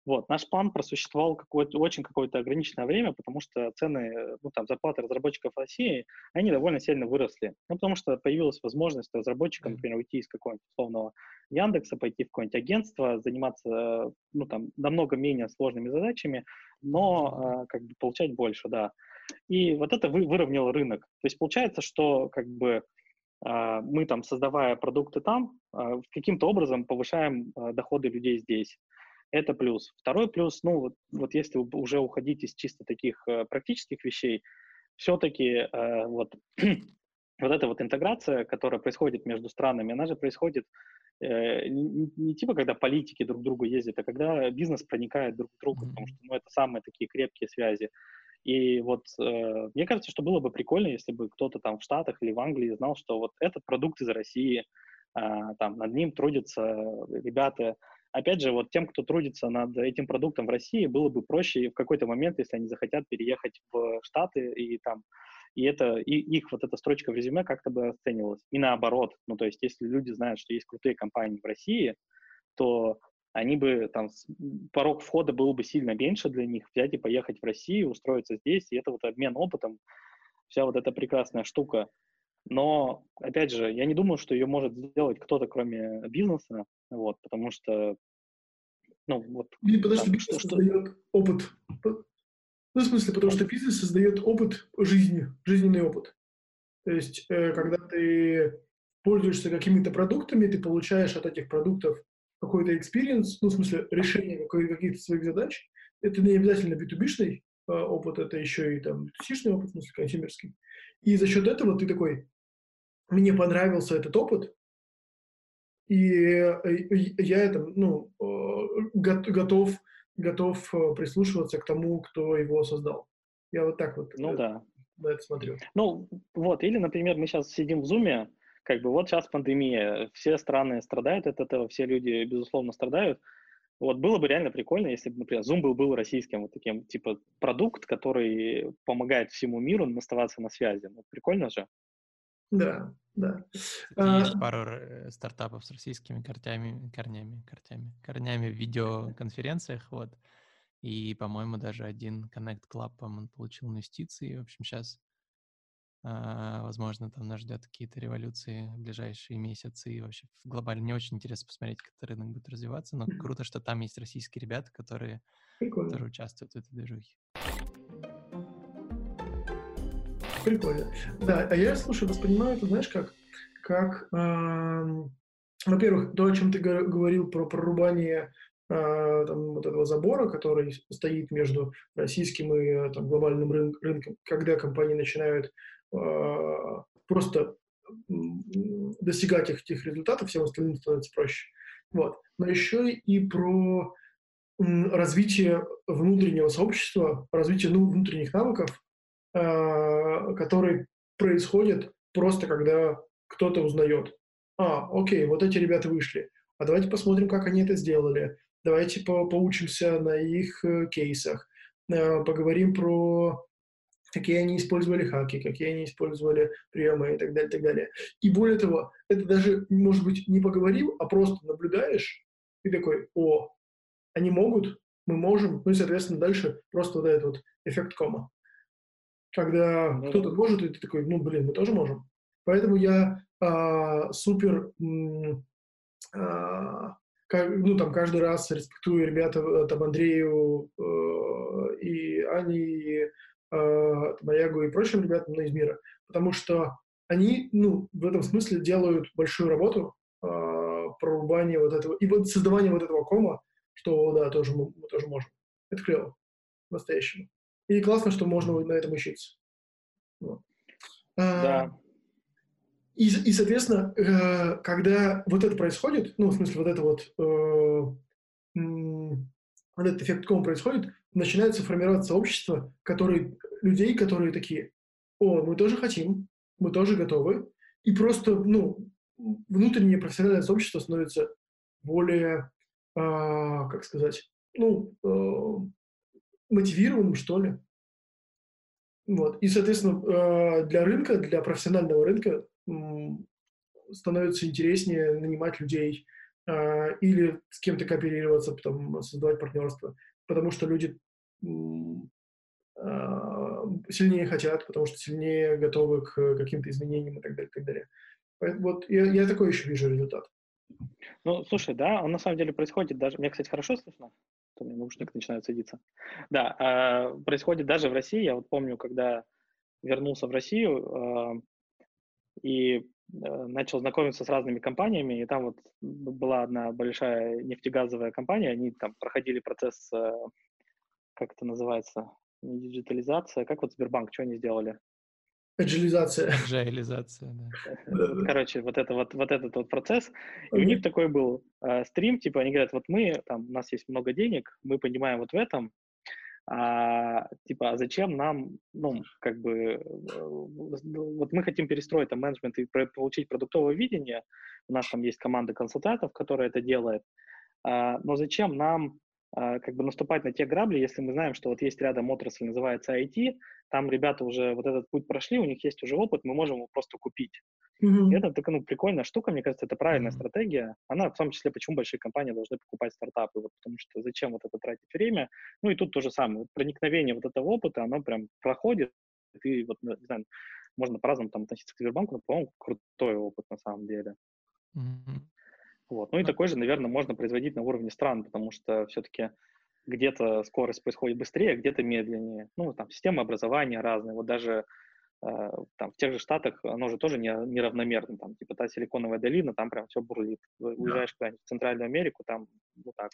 Вот. Наш план просуществовал какое-то, очень какое-то ограниченное время, потому что цены, ну, там, зарплаты разработчиков в России, они довольно сильно выросли. Ну, потому что появилась возможность разработчикам, например, уйти из какого-нибудь условного Яндекса, пойти в какое-нибудь агентство, заниматься, ну, там, намного менее сложными задачами, но, э, как бы, получать больше, да. И вот это вы, выровняло рынок. То есть получается, что, как бы, э, мы там, создавая продукты там, э, каким-то образом повышаем доходы людей здесь. Это плюс. Второй плюс, ну вот, вот если уже уходить из чисто таких э, практических вещей, все-таки э, вот, [CLEARS THROAT] вот эта вот интеграция, которая происходит между странами, она же происходит э, не, не типа, когда политики друг к другу ездят, а когда бизнес проникает друг к другу, потому что ну, это самые такие крепкие связи. И вот э, мне кажется, что было бы прикольно, если бы кто-то там в Штатах или в Англии знал, что вот этот продукт из России, э, там над ним трудятся ребята Опять же, вот тем, кто трудится над этим продуктом в России, было бы проще в какой-то момент, если они захотят переехать в Штаты и там и это и их вот эта строчка в резюме как-то бы оценивалась. И наоборот, ну то есть если люди знают, что есть крутые компании в России, то они бы там порог входа был бы сильно меньше для них, взять и поехать в Россию, устроиться здесь, и это вот обмен опытом, вся вот эта прекрасная штука. Но, опять же, я не думаю, что ее может сделать кто-то, кроме бизнеса, вот, потому что, ну, вот... И потому там, что бизнес что, создает опыт. Ну, в смысле, потому что бизнес создает опыт жизни, жизненный опыт. То есть, э, когда ты пользуешься какими-то продуктами, ты получаешь от этих продуктов какой-то experience, ну, в смысле, решение каких-то своих задач. Это не обязательно B2B-шный э, опыт, это еще и там B2C-шный опыт, в смысле, консюмерский. И за счет этого ты такой, мне понравился этот опыт, и я это, ну, э, готов, готов э, прислушиваться к тому, кто его создал. Я вот так вот ну, да. на это смотрю. Ну, вот, или, например, мы сейчас сидим в Зуме, как бы вот сейчас пандемия, все страны страдают от этого, все люди, безусловно, страдают. Вот было бы реально прикольно, если бы, например, Zoom был, был российским вот таким, типа, продукт, который помогает всему миру оставаться на связи. Ну, прикольно же. Да, да. Есть а... пару э, стартапов с российскими корнями, корнями, корнями, корнями в видеоконференциях, вот. И, по-моему, даже один Connect Club, он получил инвестиции. В общем, сейчас, возможно, там нас ждет какие-то революции в ближайшие месяцы. И вообще глобально не очень интересно посмотреть, как этот рынок будет развиваться. Но круто, что там есть российские ребята, которые, которые участвуют в этой движухе. Прикольно. Да, а я, слушай, воспринимаю это, знаешь, как, как э, во-первых, то, о чем ты говорил про прорубание э, там, вот этого забора, который стоит между российским и там, глобальным рын- рынком, когда компании начинают э, просто достигать их, этих результатов, всем остальным становится проще. Вот. Но еще и про развитие внутреннего сообщества, развитие ну, внутренних навыков, Э, который происходит просто когда кто-то узнает. А, окей, вот эти ребята вышли. А давайте посмотрим, как они это сделали. Давайте по поучимся на их э, кейсах. Э, поговорим про какие они использовали хаки, какие они использовали приемы и так далее, и так далее. И более того, это даже, может быть, не поговорил, а просто наблюдаешь и такой, о, они могут, мы можем, ну и, соответственно, дальше просто вот этот вот эффект кома когда mm-hmm. кто-то может, и ты такой, ну, блин, мы тоже можем. Поэтому я а, супер, а, как, ну, там, каждый раз респектую ребята, э, там, Андрею э, и Ане, и э, Маягу и прочим ребятам ну, из мира, потому что они, ну, в этом смысле делают большую работу э, прорубания вот этого, и вот создавания вот этого кома, что, да, тоже мы, мы тоже можем. Это клево, настоящему. И классно, что можно на этом учиться. Вот. Да. А, и, и, соответственно, э, когда вот это происходит, ну, в смысле, вот это вот, э, вот этот эффект кома происходит, начинается формироваться общество которые, людей, которые такие, о, мы тоже хотим, мы тоже готовы, и просто, ну, внутреннее профессиональное сообщество становится более, э, как сказать, ну, э, мотивированным, что ли. Вот. И, соответственно, э, для рынка, для профессионального рынка становится интереснее нанимать людей э, или с кем-то кооперироваться, потом создавать партнерство, потому что люди а, сильнее хотят, потому что сильнее готовы к каким-то изменениям и так далее, и так далее. Вот я, я такой еще вижу результат. Ну, слушай, да, он на самом деле происходит даже... Мне, кстати, хорошо слышно? То у меня наушник начинает садиться. Да, э, происходит даже в России. Я вот помню, когда вернулся в Россию, и э, начал знакомиться с разными компаниями, и там вот была одна большая нефтегазовая компания, они там проходили процесс, э, как это называется, не диджитализация, как вот Сбербанк, что они сделали? Аджилизация. Аджилизация, да. [LAUGHS] Короче, вот, это, вот, вот этот вот процесс. И у них такой был э, стрим, типа, они говорят, вот мы, там, у нас есть много денег, мы понимаем вот в этом, а, типа, а зачем нам, ну, как бы, э, вот мы хотим перестроить там менеджмент и получить продуктовое видение, у нас там есть команда консультантов, которая это делает, а, но зачем нам как бы наступать на те грабли, если мы знаем, что вот есть рядом отрасль, называется IT, там ребята уже вот этот путь прошли, у них есть уже опыт, мы можем его просто купить. Mm-hmm. это такая ну, прикольная штука, мне кажется, это правильная mm-hmm. стратегия. Она в том числе, почему большие компании должны покупать стартапы, вот, потому что зачем вот это тратить время. Ну и тут то же самое. Проникновение вот этого опыта, оно прям проходит, и вот, не знаю, можно по-разному там относиться к Сбербанку, но, по-моему, крутой опыт на самом деле. Mm-hmm. Вот. Ну и такой же, наверное, можно производить на уровне стран, потому что все-таки где-то скорость происходит быстрее, где-то медленнее. Ну, там системы образования разные. Вот даже э, там в тех же Штатах оно же тоже не, неравномерно. Там, типа та силиконовая долина, там прям все бурлит. Уезжаешь куда-нибудь в Центральную Америку, там вот так.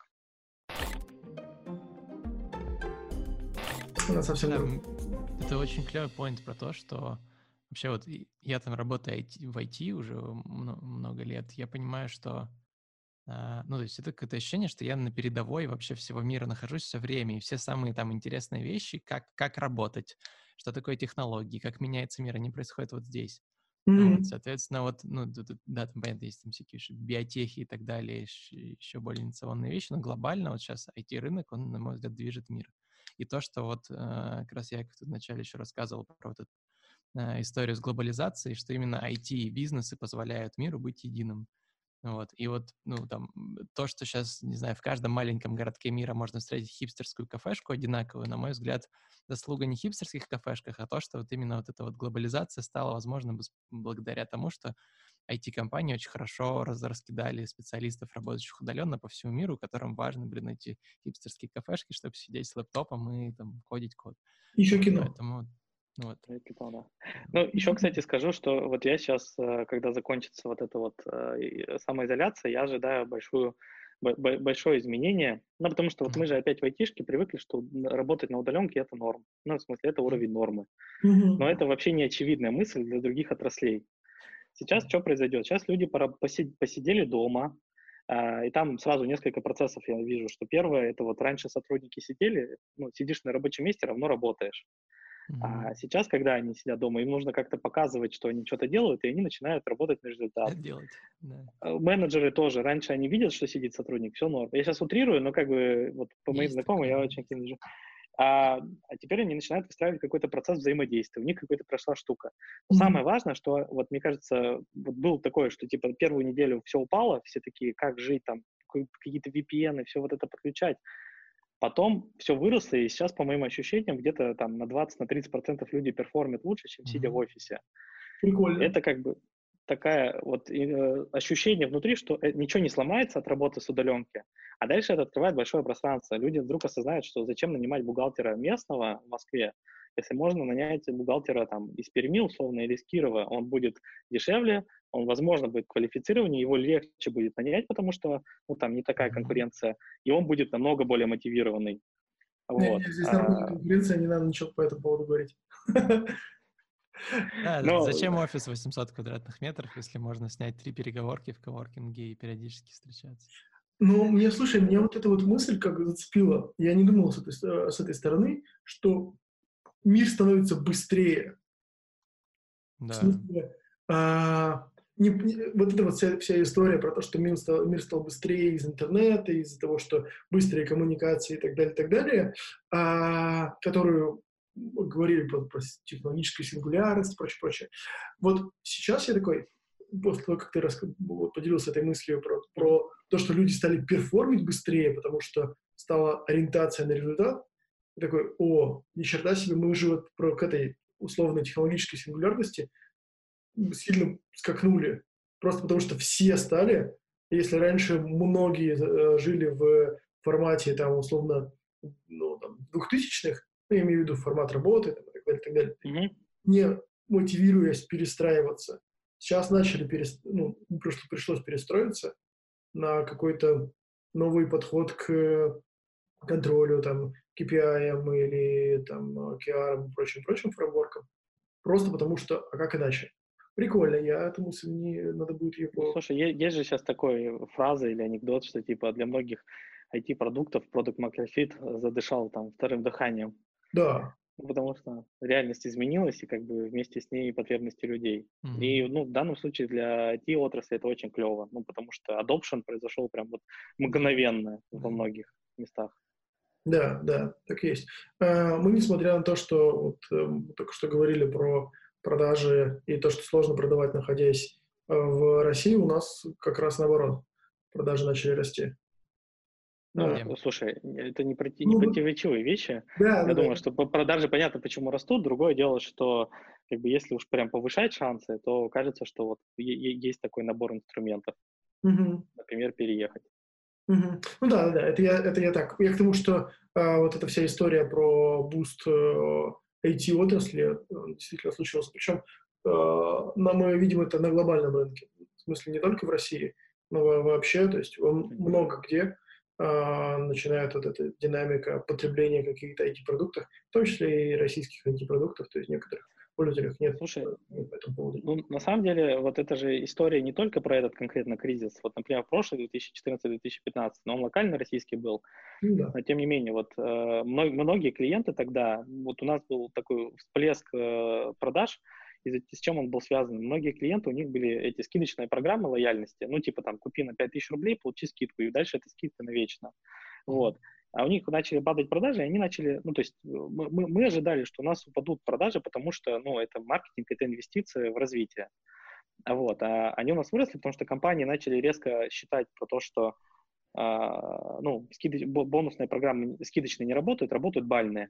Она совсем да, Это очень клевый point про то, что вообще вот я там работаю в IT уже много лет. Я понимаю, что а, ну, то есть это какое-то ощущение, что я на передовой вообще всего мира нахожусь все время, и все самые там интересные вещи, как, как работать, что такое технологии, как меняется мир, они происходят вот здесь. Mm-hmm. Вот, соответственно, вот, ну, да, там, понятно, есть там всякие биотехи и так далее, еще более инновационные вещи, но глобально вот сейчас IT-рынок, он, на мой взгляд, движет мир. И то, что вот э, как раз я как-то вначале еще рассказывал про вот эту э, историю с глобализацией, что именно IT и бизнесы позволяют миру быть единым. Вот. И вот, ну, там, то, что сейчас, не знаю, в каждом маленьком городке мира можно встретить хипстерскую кафешку одинаковую, на мой взгляд, заслуга не хипстерских кафешках, а то, что вот именно вот эта вот глобализация стала возможна благодаря тому, что IT-компании очень хорошо раскидали специалистов, работающих удаленно по всему миру, которым важно, блин, найти хипстерские кафешки, чтобы сидеть с лэптопом и там кодить код. Еще кино. Поэтому вот. да. Ну, еще, кстати, скажу, что вот я сейчас, э, когда закончится вот эта вот э, самоизоляция, я ожидаю большую, большое изменение, ну, потому что вот мы же опять в айтишке привыкли, что работать на удаленке – это норм. Ну, в смысле, это уровень нормы. Но это вообще не очевидная мысль для других отраслей. Сейчас что произойдет? Сейчас люди посидели дома, а, и там сразу несколько процессов я вижу, что первое, это вот раньше сотрудники сидели, ну, сидишь на рабочем месте, равно работаешь. Mm-hmm. А сейчас, когда они сидят дома, им нужно как-то показывать, что они что-то делают, и они начинают работать на результат. Делать, да. А, менеджеры тоже. Раньше они видят, что сидит сотрудник, все норм. Я сейчас утрирую, но как бы вот по моим Есть знакомым такое. я очень активно а, а теперь они начинают выстраивать какой-то процесс взаимодействия, у них какая-то прошла штука. Но mm-hmm. самое важное, что вот мне кажется, вот было такое, что типа первую неделю все упало, все такие, как жить там, какие-то VPN, все вот это подключать. Потом все выросло, и сейчас, по моим ощущениям, где-то там на 20-30% люди перформят лучше, чем сидя mm-hmm. в офисе. Прикольно. Это как бы такая вот э, ощущение внутри, что э, ничего не сломается от работы с удаленки, а дальше это открывает большое пространство. Люди вдруг осознают, что зачем нанимать бухгалтера местного в Москве, Если можно нанять бухгалтера там из Перми, условно, или из Кирова, он будет дешевле, он, возможно, будет квалифицированнее, его легче будет нанять, потому что ну, там не такая конкуренция, и он будет намного более мотивированный. Вот. Нет, здесь нормальная а... конкуренция, не надо ничего по этому поводу говорить. Да, Но... Зачем офис 800 квадратных метров, если можно снять три переговорки в коворкинге и периодически встречаться? Ну, мне, слушай, меня вот эта вот мысль как зацепила. Я не думал с этой, с этой стороны, что мир становится быстрее. Да. В смысле, а, не, не, вот эта вот вся, вся история про то, что мир стал, мир стал быстрее из интернета, из-за того, что быстрые коммуникации и так далее, и так далее, а, которую говорили про, про технологическую сингулярность, прочее, прочее. Вот сейчас я такой, после того, как ты рас, вот, поделился этой мыслью про, про то, что люди стали перформить быстрее, потому что стала ориентация на результат, я такой, о, ни черта себе, мы уже вот про к этой условной технологической сингулярности сильно скакнули. Просто потому что все стали, если раньше многие э, жили в формате, там, условно, ну, там, двухтысячных, ну, я имею в виду формат работы, там, и так далее, и так далее, mm-hmm. не мотивируясь перестраиваться. Сейчас начали, перест... ну, просто пришлось перестроиться на какой-то новый подход к контролю, там, KPI или там OKR и прочим-прочим фреймворкам. Просто потому что, а как иначе? Прикольно, я мысль не надо будет ее... Ну, слушай, есть же сейчас такой фраза или анекдот, что типа для многих IT-продуктов Product Market Fit задышал там вторым дыханием. Да. Ну, потому что реальность изменилась, и как бы вместе с ней потребности людей. Mm-hmm. И ну, в данном случае для IT-отрасли это очень клево, ну, потому что adoption произошел прям вот мгновенно mm-hmm. во многих местах. Да, да, так есть. А, мы, несмотря на то, что вот, эм, только что говорили про продажи и то, что сложно продавать, находясь э, в России, у нас как раз наоборот. Продажи начали расти. Ну, ну, слушай, это не, проти, не ну, противоречивые вещи. Да, Я да, думаю, да. что продажи понятно, почему растут. Другое дело, что как бы, если уж прям повышать шансы, то кажется, что вот есть такой набор инструментов. Угу. Например, переехать. Угу. Ну да, да, это я, это я так. Я к тому, что э, вот эта вся история про boost э, IT-отрасли э, действительно случилась. Причем э, на, мы видим это на глобальном рынке. В смысле, не только в России, но вообще, то есть много где э, начинает вот эта динамика потребления каких-то IT-продуктов, в том числе и российских IT-продуктов, то есть некоторых пользователях нет Слушай, по этому поводу. Ну, на самом деле, вот эта же история не только про этот конкретно кризис. Вот, например, прошлый 2014-2015, но он локально российский был. Ну да. Но тем не менее, вот э, многие клиенты тогда, вот у нас был такой всплеск э, продаж, и с чем он был связан? Многие клиенты, у них были эти скидочные программы лояльности, ну, типа там, купи на 5000 рублей, получи скидку, и дальше эта скидка навечно. Вот а у них начали падать продажи, и они начали, ну, то есть э, мы, мы ожидали, что у нас упадут продажи, потому что, ну, это маркетинг, это инвестиции в развитие. Вот, а они у нас выросли, потому что компании начали резко считать про то, что, а, ну, скидоч, бонусные программы скидочные не работают, работают бальные.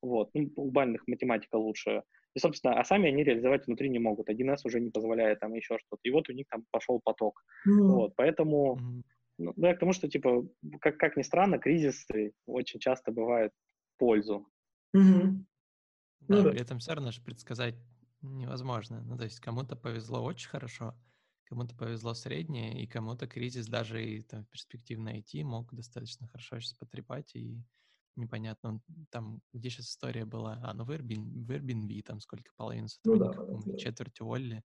Вот, ну, у бальных математика лучше. И, собственно, а сами они реализовать внутри не могут. 1С уже не позволяет там еще что-то. И вот у них там пошел поток. Mm-hmm. Вот, поэтому... Mm-hmm ну, да, к тому, что, типа, как, как ни странно, кризисы очень часто бывают в пользу. Угу. Да, ну, да. При этом все равно же предсказать невозможно. Ну, то есть кому-то повезло очень хорошо, кому-то повезло среднее, и кому-то кризис даже и там, перспективно IT мог достаточно хорошо сейчас потрепать, и непонятно, там, где сейчас история была, а, ну, в Airbnb, в Airbnb там сколько, половина сотрудников, ну, да, да. четверть уволили,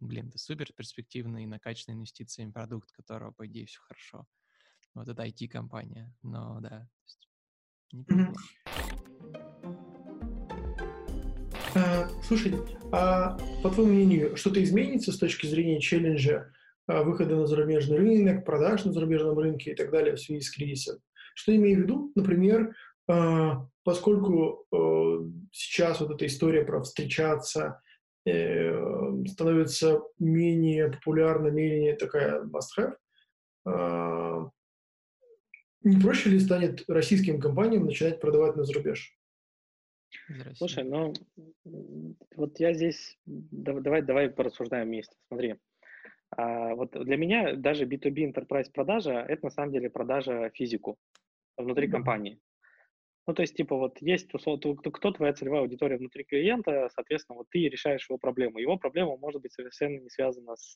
блин, это супер перспективный и накачанный инвестициями продукт, которого, по идее, все хорошо. Вот это IT-компания, но да, не а, Слушай, а по твоему мнению, что-то изменится с точки зрения челленджа а, выхода на зарубежный рынок, продаж на зарубежном рынке и так далее в связи с кризисом? Что имею в виду? Например, а, поскольку сейчас вот эта история про встречаться, становится менее популярна, менее такая must-have, не проще ли станет российским компаниям начинать продавать на зарубеж? Слушай, ну вот я здесь давай давай порассуждаем вместе. Смотри, а, вот для меня даже B2B enterprise продажа это на самом деле продажа физику внутри mm-hmm. компании. Ну, то есть, типа, вот есть кто твоя целевая аудитория внутри клиента, соответственно, вот ты решаешь его проблему. Его проблема может быть совершенно не связана с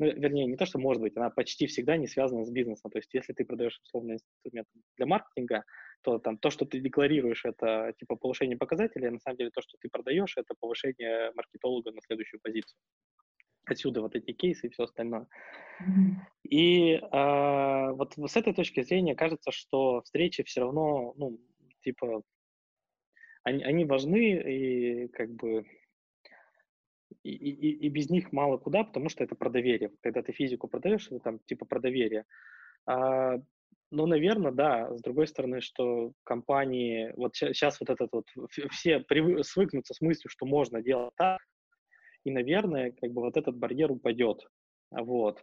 ну, вернее, не то, что может быть, она почти всегда не связана с бизнесом. То есть, если ты продаешь условно инструмент для маркетинга, то там то, что ты декларируешь, это типа повышение показателей, а на самом деле то, что ты продаешь, это повышение маркетолога на следующую позицию. Отсюда вот эти кейсы и все остальное. Mm-hmm. И э, вот с этой точки зрения кажется, что встречи все равно, ну, типа, они, они важны, и как бы и, и, и без них мало куда, потому что это про доверие. Когда ты физику продаешь, это там типа про доверие. А, ну, наверное, да. С другой стороны, что компании, вот сейчас вот этот вот, все привы, свыкнутся с мыслью, что можно делать так, и, наверное, как бы вот этот барьер упадет. Вот.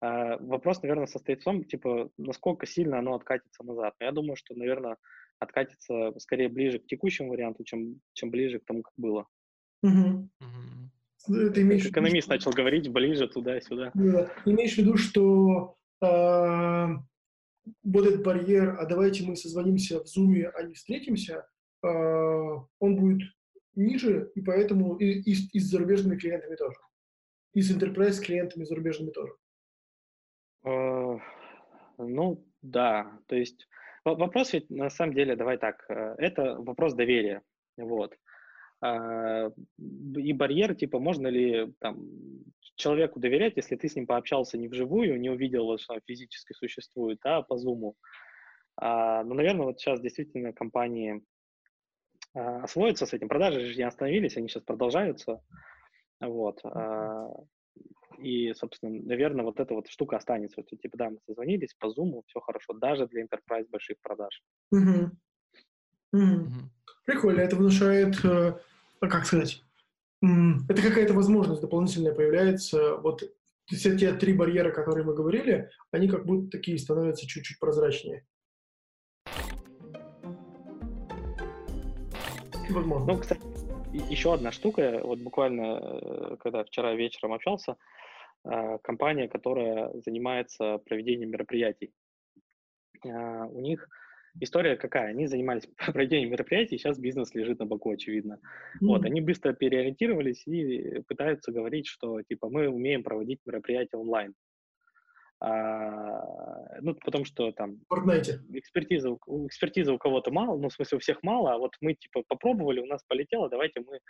А, вопрос, наверное, состоит в том, типа, насколько сильно оно откатится назад. Но я думаю, что, наверное, откатится скорее ближе к текущему варианту, чем, чем ближе к тому, как было. Угу. Ну, ты имеешь Экономист виду, начал говорить ближе туда-сюда. Да. Имеешь в виду, что э, вот этот барьер, а давайте мы созвонимся в Zoom, а не встретимся, э, он будет ниже, и поэтому и, и, и с зарубежными клиентами тоже. И с enterprise клиентами зарубежными тоже. Э, ну, да. То есть вопрос ведь на самом деле, давай так, э, это вопрос доверия. Вот. А, и барьер, типа, можно ли там, человеку доверять, если ты с ним пообщался не вживую, не увидел, что он физически существует, а по зуму. А, ну, наверное, вот сейчас действительно компании а, освоятся с этим. Продажи же не остановились, они сейчас продолжаются. Вот. А, и, собственно, наверное, вот эта вот штука останется. Вот, типа, да, мы созвонились по зуму, все хорошо, даже для enterprise больших продаж. Угу. Угу. Прикольно, это внушает э, а как сказать, это какая-то возможность дополнительная появляется. Вот все те три барьера, которые мы говорили, они как будто такие становятся чуть-чуть прозрачнее. Возможно. Ну, кстати, еще одна штука, вот буквально, э, когда вчера вечером общался, э, компания, которая занимается проведением мероприятий. Э, у них история какая? Они занимались [LAUGHS] проведением мероприятий, сейчас бизнес лежит на боку, очевидно. Mm-hmm. Вот, они быстро переориентировались и пытаются говорить, что, типа, мы умеем проводить мероприятия онлайн. А, ну, потому что там экспертиза, экспертиза у кого-то мало, ну, в смысле, у всех мало, а вот мы, типа, попробовали, у нас полетело, давайте мы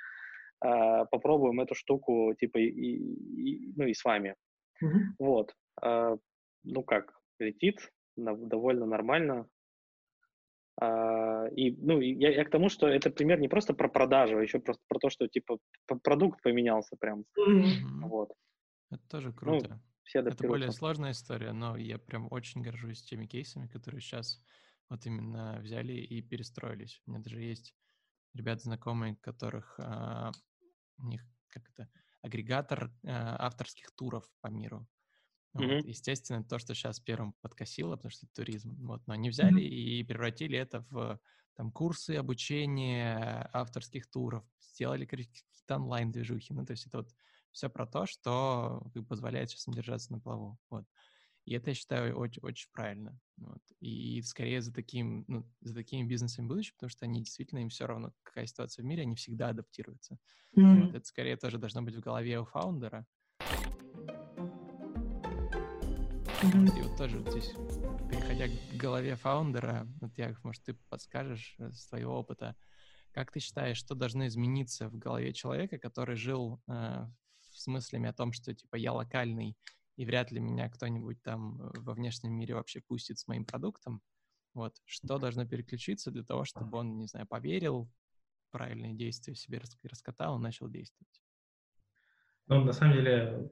а, попробуем эту штуку, типа, и, и, ну, и с вами. Mm-hmm. Вот. А, ну, как, летит, довольно нормально, а, и, ну, я, я к тому, что это пример не просто про продажу, а еще просто про то, что, типа, продукт поменялся прям. Mm-hmm. Вот. Это тоже ну, круто. Ну, все это более сложная история, но я прям очень горжусь теми кейсами, которые сейчас вот именно взяли и перестроились. У меня даже есть ребят знакомые, которых а, у них как это агрегатор а, авторских туров по миру. Mm-hmm. Вот, естественно, то, что сейчас первым подкосило, потому что это туризм, вот, но они взяли mm-hmm. и превратили это в там курсы обучения авторских туров, сделали какие-то онлайн-движухи, ну, то есть это вот все про то, что позволяет сейчас держаться на плаву, вот. И это, я считаю, очень, очень правильно. Вот. И скорее за таким, ну, за такими бизнесами будущего, потому что они действительно, им все равно, какая ситуация в мире, они всегда адаптируются. Mm-hmm. Вот. Это скорее тоже должно быть в голове у фаундера, Mm-hmm. И вот тоже вот здесь, переходя к голове фаундера, вот я, может, ты подскажешь э, с твоего опыта, как ты считаешь, что должно измениться в голове человека, который жил э, с мыслями о том, что типа я локальный и вряд ли меня кто-нибудь там э, во внешнем мире вообще пустит с моим продуктом? Вот что должно переключиться для того, чтобы он, не знаю, поверил, правильные действия себе раскатал и начал действовать? Ну, на самом деле,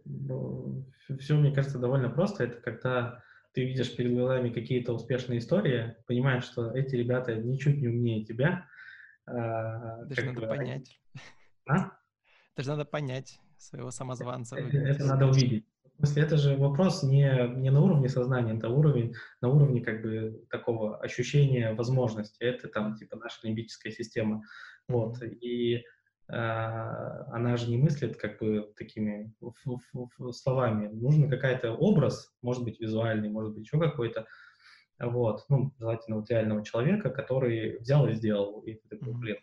все, мне кажется, довольно просто. Это когда ты видишь перед глазами какие-то успешные истории, понимаешь, что эти ребята ничуть не умнее тебя. А, Даже надо бы, понять. А? Даже надо понять своего самозванца. Это, это надо увидеть. В смысле, это же вопрос не, не на уровне сознания, это уровень, на уровне как бы такого ощущения возможности. Это там типа наша лимбическая система. Вот. И а, она же не мыслит как бы такими словами. Нужен какой-то образ, может быть, визуальный, может быть, еще какой-то. вот, ну, желательно вот реального человека, который взял и сделал, и ты такой, блин,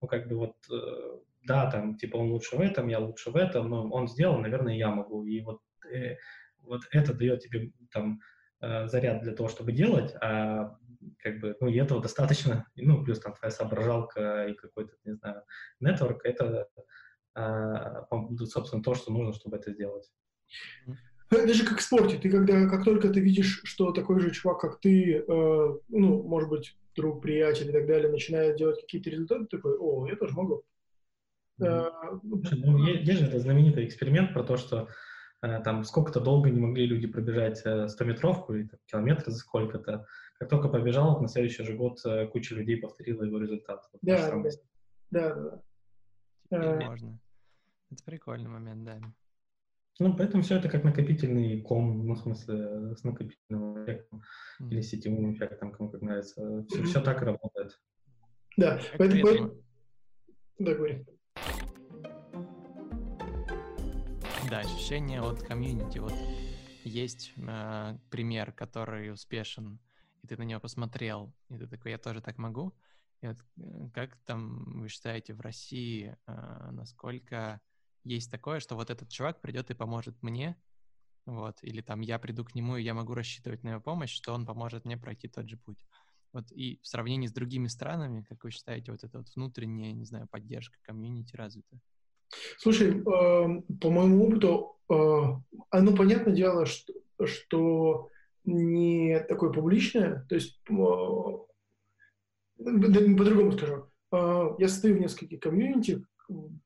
ну, как бы вот, э, да, там, типа, он лучше в этом, я лучше в этом, но он сделал, наверное, я могу, и вот, э, вот это дает тебе, там, э, заряд для того, чтобы делать, а как бы, ну, и этого достаточно, ну, плюс там твоя соображалка и какой-то, не знаю, нетворк, это, э, собственно, то, что нужно, чтобы это сделать. Это же как в спорте. Ты когда, как только ты видишь, что такой же чувак, как ты, э, ну, может быть, друг, приятель и так далее, начинает делать какие-то результаты, ты такой, о, я тоже могу. Mm-hmm. ну, есть, есть же этот знаменитый эксперимент про то, что э, там сколько-то долго не могли люди пробежать э, 100-метровку или там, километр за сколько-то. Как только побежал, на следующий же год э, куча людей повторила его результат. Вот да, да, да, да. Теперь э, можно. Это прикольный момент, да. Ну, поэтому все это как накопительный ком, ну, в смысле, с накопительным эффектом mm-hmm. или сетевым эффектом, кому как нравится. Все, mm-hmm. все так работает. Да, поэтому... Да, говори. Да, ощущение от комьюнити. Вот есть э, пример, который успешен, и ты на него посмотрел, и ты такой, я тоже так могу. И вот э, как там вы считаете в России, э, насколько есть такое, что вот этот чувак придет и поможет мне, вот, или там я приду к нему, и я могу рассчитывать на его помощь, что он поможет мне пройти тот же путь. Вот и в сравнении с другими странами, как вы считаете, вот эта вот внутренняя, не знаю, поддержка комьюнити развита? Слушай, э, по моему опыту, оно понятное дело, что, что не такое публичное, то есть э, по-другому скажу. Э, я стою в нескольких комьюнити,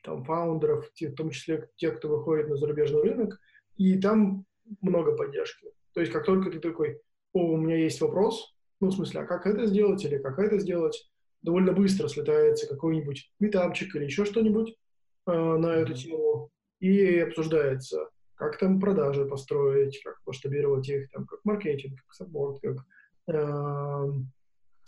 там, фаундеров, в том числе тех, кто выходит на зарубежный рынок, и там много поддержки. То есть как только ты такой, о, у меня есть вопрос, ну, в смысле, а как это сделать или как это сделать, довольно быстро слетается какой-нибудь метапчик или еще что-нибудь на эту тему, и обсуждается, как там продажи построить, как масштабировать их, там, как маркетинг, как саппорт, как, э,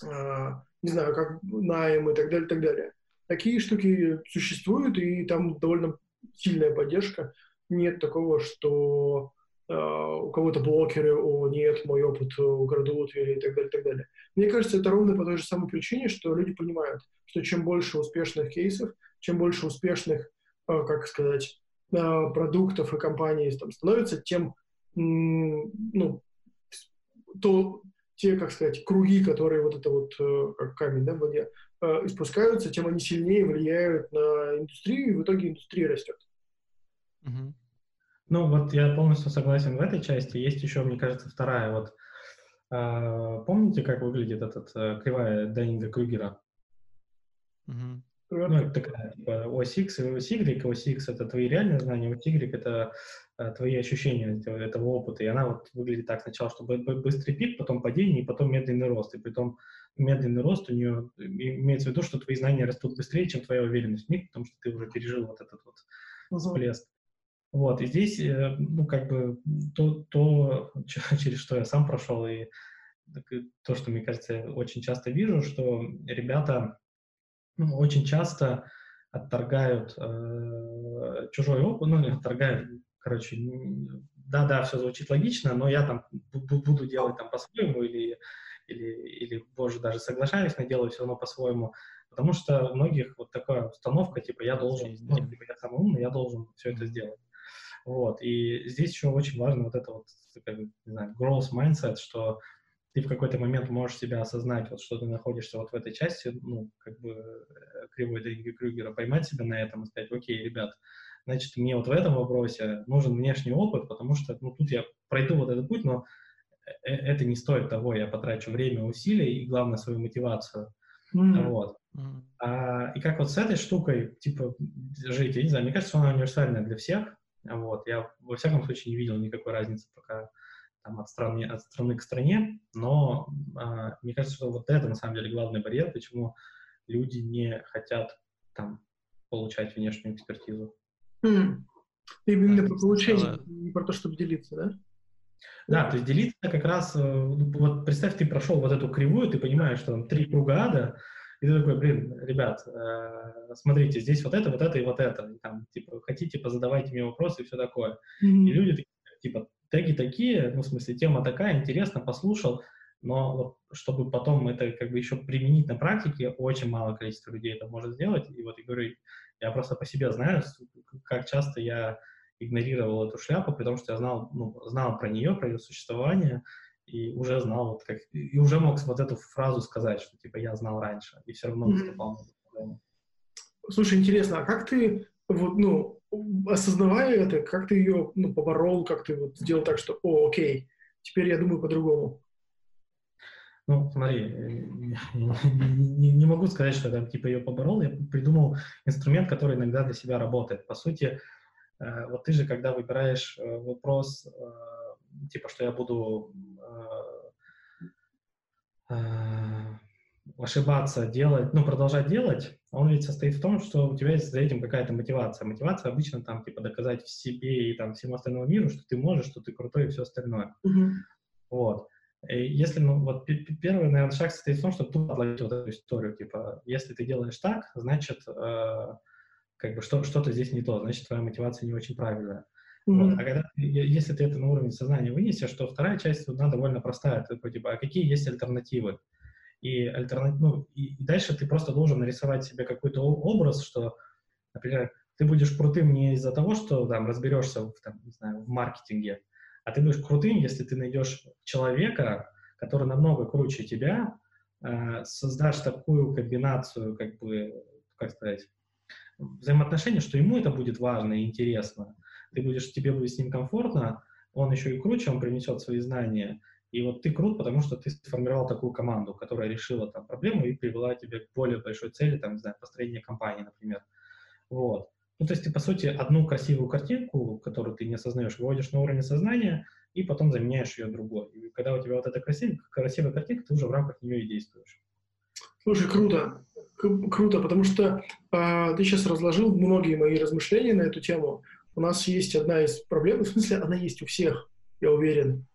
э, не знаю, как найм и так далее, так далее. Такие штуки существуют, и там довольно сильная поддержка. Нет такого, что э, у кого-то блокеры, о, нет, мой опыт украдут или так далее, так далее. Мне кажется, это ровно по той же самой причине, что люди понимают, что чем больше успешных кейсов, чем больше успешных, э, как сказать, э, продуктов и компаний там становится, тем, ну, то те, как сказать, круги, которые вот это вот, э, как камень, да, в воде, испускаются, тем они сильнее влияют на индустрию, и в итоге индустрия растет. Ну, вот я полностью согласен в этой части. Есть еще, мне кажется, вторая. Вот э, помните, как выглядит этот э, кривая Данинга Крюгера? Угу. Ну, это такая, типа, ось X и ось Y. Ось X — это твои реальные знания, ось Y — это э, твои ощущения этого, этого опыта. И она вот выглядит так сначала, чтобы быстрый пик, потом падение, и потом медленный рост. И при том медленный рост у нее имеется в виду, что твои знания растут быстрее, чем твоя уверенность в них, потому что ты уже пережил вот этот вот всплеск. Вот, и здесь, э, ну, как бы, то, то, [LAUGHS] через что я сам прошел, и то, что, мне кажется, я очень часто вижу, что ребята ну, очень часто отторгают э, чужой опыт, ну, отторгают, короче, да-да, все звучит логично, но я там буду делать там по-своему или, или, или, боже, даже соглашаюсь, но делаю все равно по-своему, потому что у многих вот такая установка, типа, я должен, ну, типа, я самый умный, я должен все это сделать. Вот, и здесь еще очень важно вот это вот, как, не знаю, growth mindset, что ты в какой-то момент можешь себя осознать, вот что ты находишься вот в этой части, ну, как бы э, кривой Дринга Крюгера, поймать себя на этом и сказать, окей, ребят, значит, мне вот в этом вопросе нужен внешний опыт, потому что, ну, тут я пройду вот этот путь, но э, э, это не стоит того, я потрачу время, усилия и, главное, свою мотивацию. Mm-hmm. Вот. Mm-hmm. А, и как вот с этой штукой, типа, жить, я не знаю, мне кажется, она универсальная для всех. Вот. Я, во всяком случае, не видел никакой разницы пока там, от, страны, от страны к стране, но а, мне кажется, что вот это на самом деле главный барьер, почему люди не хотят там получать внешнюю экспертизу. Mm. Именно да, про получение, не про то, чтобы делиться, да? Да, то есть делиться как раз, э, вот представь, ты прошел вот эту кривую, ты понимаешь, что там три круга ада, и ты такой, блин, ребят, э, смотрите, здесь вот это, вот это и вот это. И там, типа, хотите, позадавайте мне вопросы и все такое. Mm-hmm. И люди типа, теги такие, ну, в смысле, тема такая, интересно, послушал, но вот, чтобы потом это как бы еще применить на практике, очень мало количества людей это может сделать. И вот я говорю, я просто по себе знаю, как часто я игнорировал эту шляпу, потому что я знал, ну, знал про нее, про ее существование, и уже знал, вот как, и уже мог вот эту фразу сказать, что типа я знал раньше, и все равно наступал на Слушай, интересно, а как ты, вот, ну, осознавая это, как ты ее, ну, поборол, как ты вот сделал так, что, о, окей, теперь я думаю по-другому? Ну, смотри, не, не, могу сказать, что я типа ее поборол, я придумал инструмент, который иногда для себя работает. По сути, э, вот ты же, когда выбираешь э, вопрос, э, типа, что я буду ошибаться, делать, ну, продолжать делать, он ведь состоит в том, что у тебя есть за этим какая-то мотивация. Мотивация обычно там, типа, доказать в себе и там всему остальному миру, что ты можешь, что ты крутой и все остальное. Mm-hmm. Вот. И если, ну, вот первый, наверное, шаг состоит в том, чтобы тут отловить вот эту историю, типа, если ты делаешь так, значит, э, как бы что, что-то здесь не то, значит, твоя мотивация не очень правильная. Mm-hmm. Вот. А когда, если ты это на уровне сознания вынесешь, то вторая часть она довольно простая, типа, типа, а какие есть альтернативы? И, альтернатив, ну, и, и дальше ты просто должен нарисовать себе какой-то образ, что, например, ты будешь крутым не из-за того, что там разберешься в, там, не знаю, в маркетинге, а ты будешь крутым, если ты найдешь человека, который намного круче тебя, э, создашь такую комбинацию, как бы, как сказать, взаимоотношений, что ему это будет важно и интересно. Ты будешь, тебе будет с ним комфортно, он еще и круче, он принесет свои знания. И вот ты крут, потому что ты сформировал такую команду, которая решила там проблему и привела тебя к более большой цели, там, не знаю, построение компании, например. Вот. Ну, то есть ты, по сути, одну красивую картинку, которую ты не осознаешь, выводишь на уровень сознания, и потом заменяешь ее другой. И когда у тебя вот эта красивая, красивая картинка, ты уже в рамках нее и действуешь. Слушай, круто. Круто, потому что э, ты сейчас разложил многие мои размышления на эту тему. У нас есть одна из проблем, в смысле, она есть у всех, я уверен,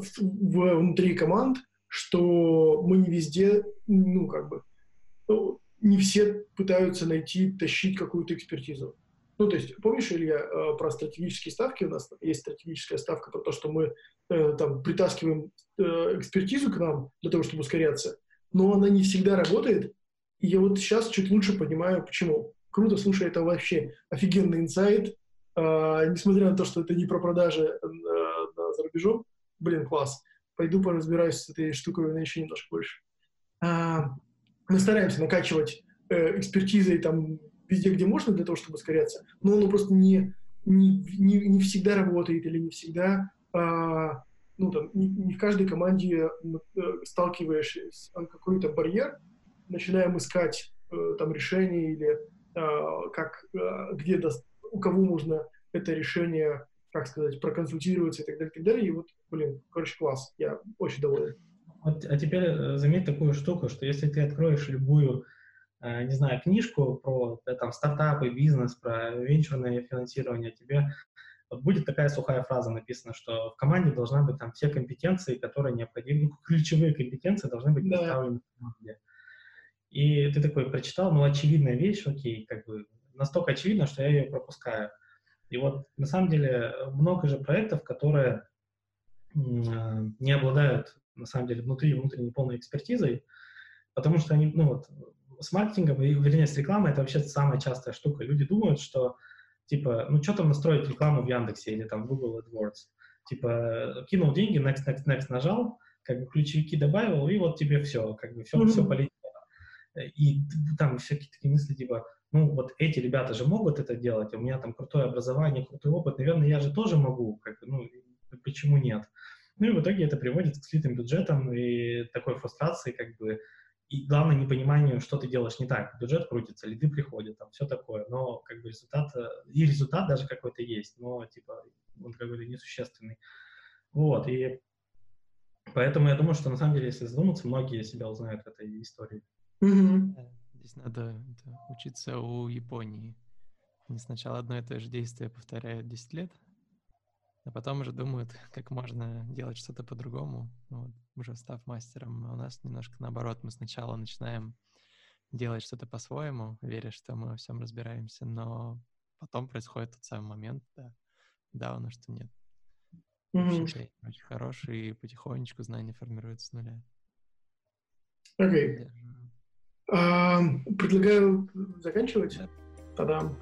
внутри команд, что мы не везде, ну, как бы, ну, не все пытаются найти, тащить какую-то экспертизу. Ну, то есть, помнишь, Илья, э, про стратегические ставки? У нас есть стратегическая ставка про то, что мы э, там притаскиваем э, экспертизу к нам для того, чтобы ускоряться, но она не всегда работает, и я вот сейчас чуть лучше понимаю, почему. Круто, слушай, это вообще офигенный инсайт, несмотря на то, что это не про продажи за рубежом. Блин, класс. Пойду поразбираюсь с этой штукой наверное, еще немножко больше. А, мы стараемся накачивать э, экспертизой там везде, где можно, для того, чтобы ускоряться, но оно просто не, не, не, не всегда работает или не всегда, а, ну, там, не, не в каждой команде э, сталкиваешься с какой-то барьер, начинаем искать э, там решение или э, как, э, где до, у кого можно это решение, как сказать, проконсультироваться и так далее, и так далее. И вот, блин, короче, класс. Я очень доволен. Вот, а теперь э, заметь такую штуку, что если ты откроешь любую, э, не знаю, книжку про да, там, стартапы, бизнес, про венчурное финансирование, тебе вот будет такая сухая фраза написана, что в команде должна быть там все компетенции, которые необходимы, ну, [LAUGHS] ключевые компетенции должны быть представлены да. в команде. И ты такой прочитал, ну, очевидная вещь, окей, как бы настолько очевидно, что я ее пропускаю. И вот на самом деле много же проектов, которые не обладают на самом деле, внутри внутренней полной экспертизой, потому что они, ну вот, с маркетингом, и, вернее, с рекламой это вообще самая частая штука. Люди думают, что, типа, ну, что там настроить рекламу в Яндексе или там в Google AdWords? Типа, кинул деньги, next, next, next нажал, как бы ключевики добавил, и вот тебе все, как бы все, mm-hmm. все полетело. И там всякие такие мысли, типа, ну, вот эти ребята же могут это делать, у меня там крутое образование, крутой опыт, наверное, я же тоже могу, как бы, ну, почему нет? Ну и в итоге это приводит к слитым бюджетам и такой фрустрации, как бы, и главное непониманию, что ты делаешь не так. Бюджет крутится, лиды приходят, там все такое, но как бы результат, э, и результат даже какой-то есть, но типа он какой-то несущественный. Вот, и поэтому я думаю, что на самом деле, если задуматься, многие себя узнают в этой истории. Mm-hmm. Здесь надо учиться у Японии. Они сначала одно и то же действие повторяют 10 лет, а потом уже думают, [LAUGHS] как можно делать что-то по-другому, вот, уже став мастером. А у нас немножко наоборот, мы сначала начинаем делать что-то по-своему, веря, что мы во всем разбираемся, но потом происходит тот самый момент, да, да, у нас что нет. Mm-hmm. Очень хороший, и потихонечку знания формируются с нуля. Окей. Okay. Uh, предлагаю заканчивать. Да. Тогда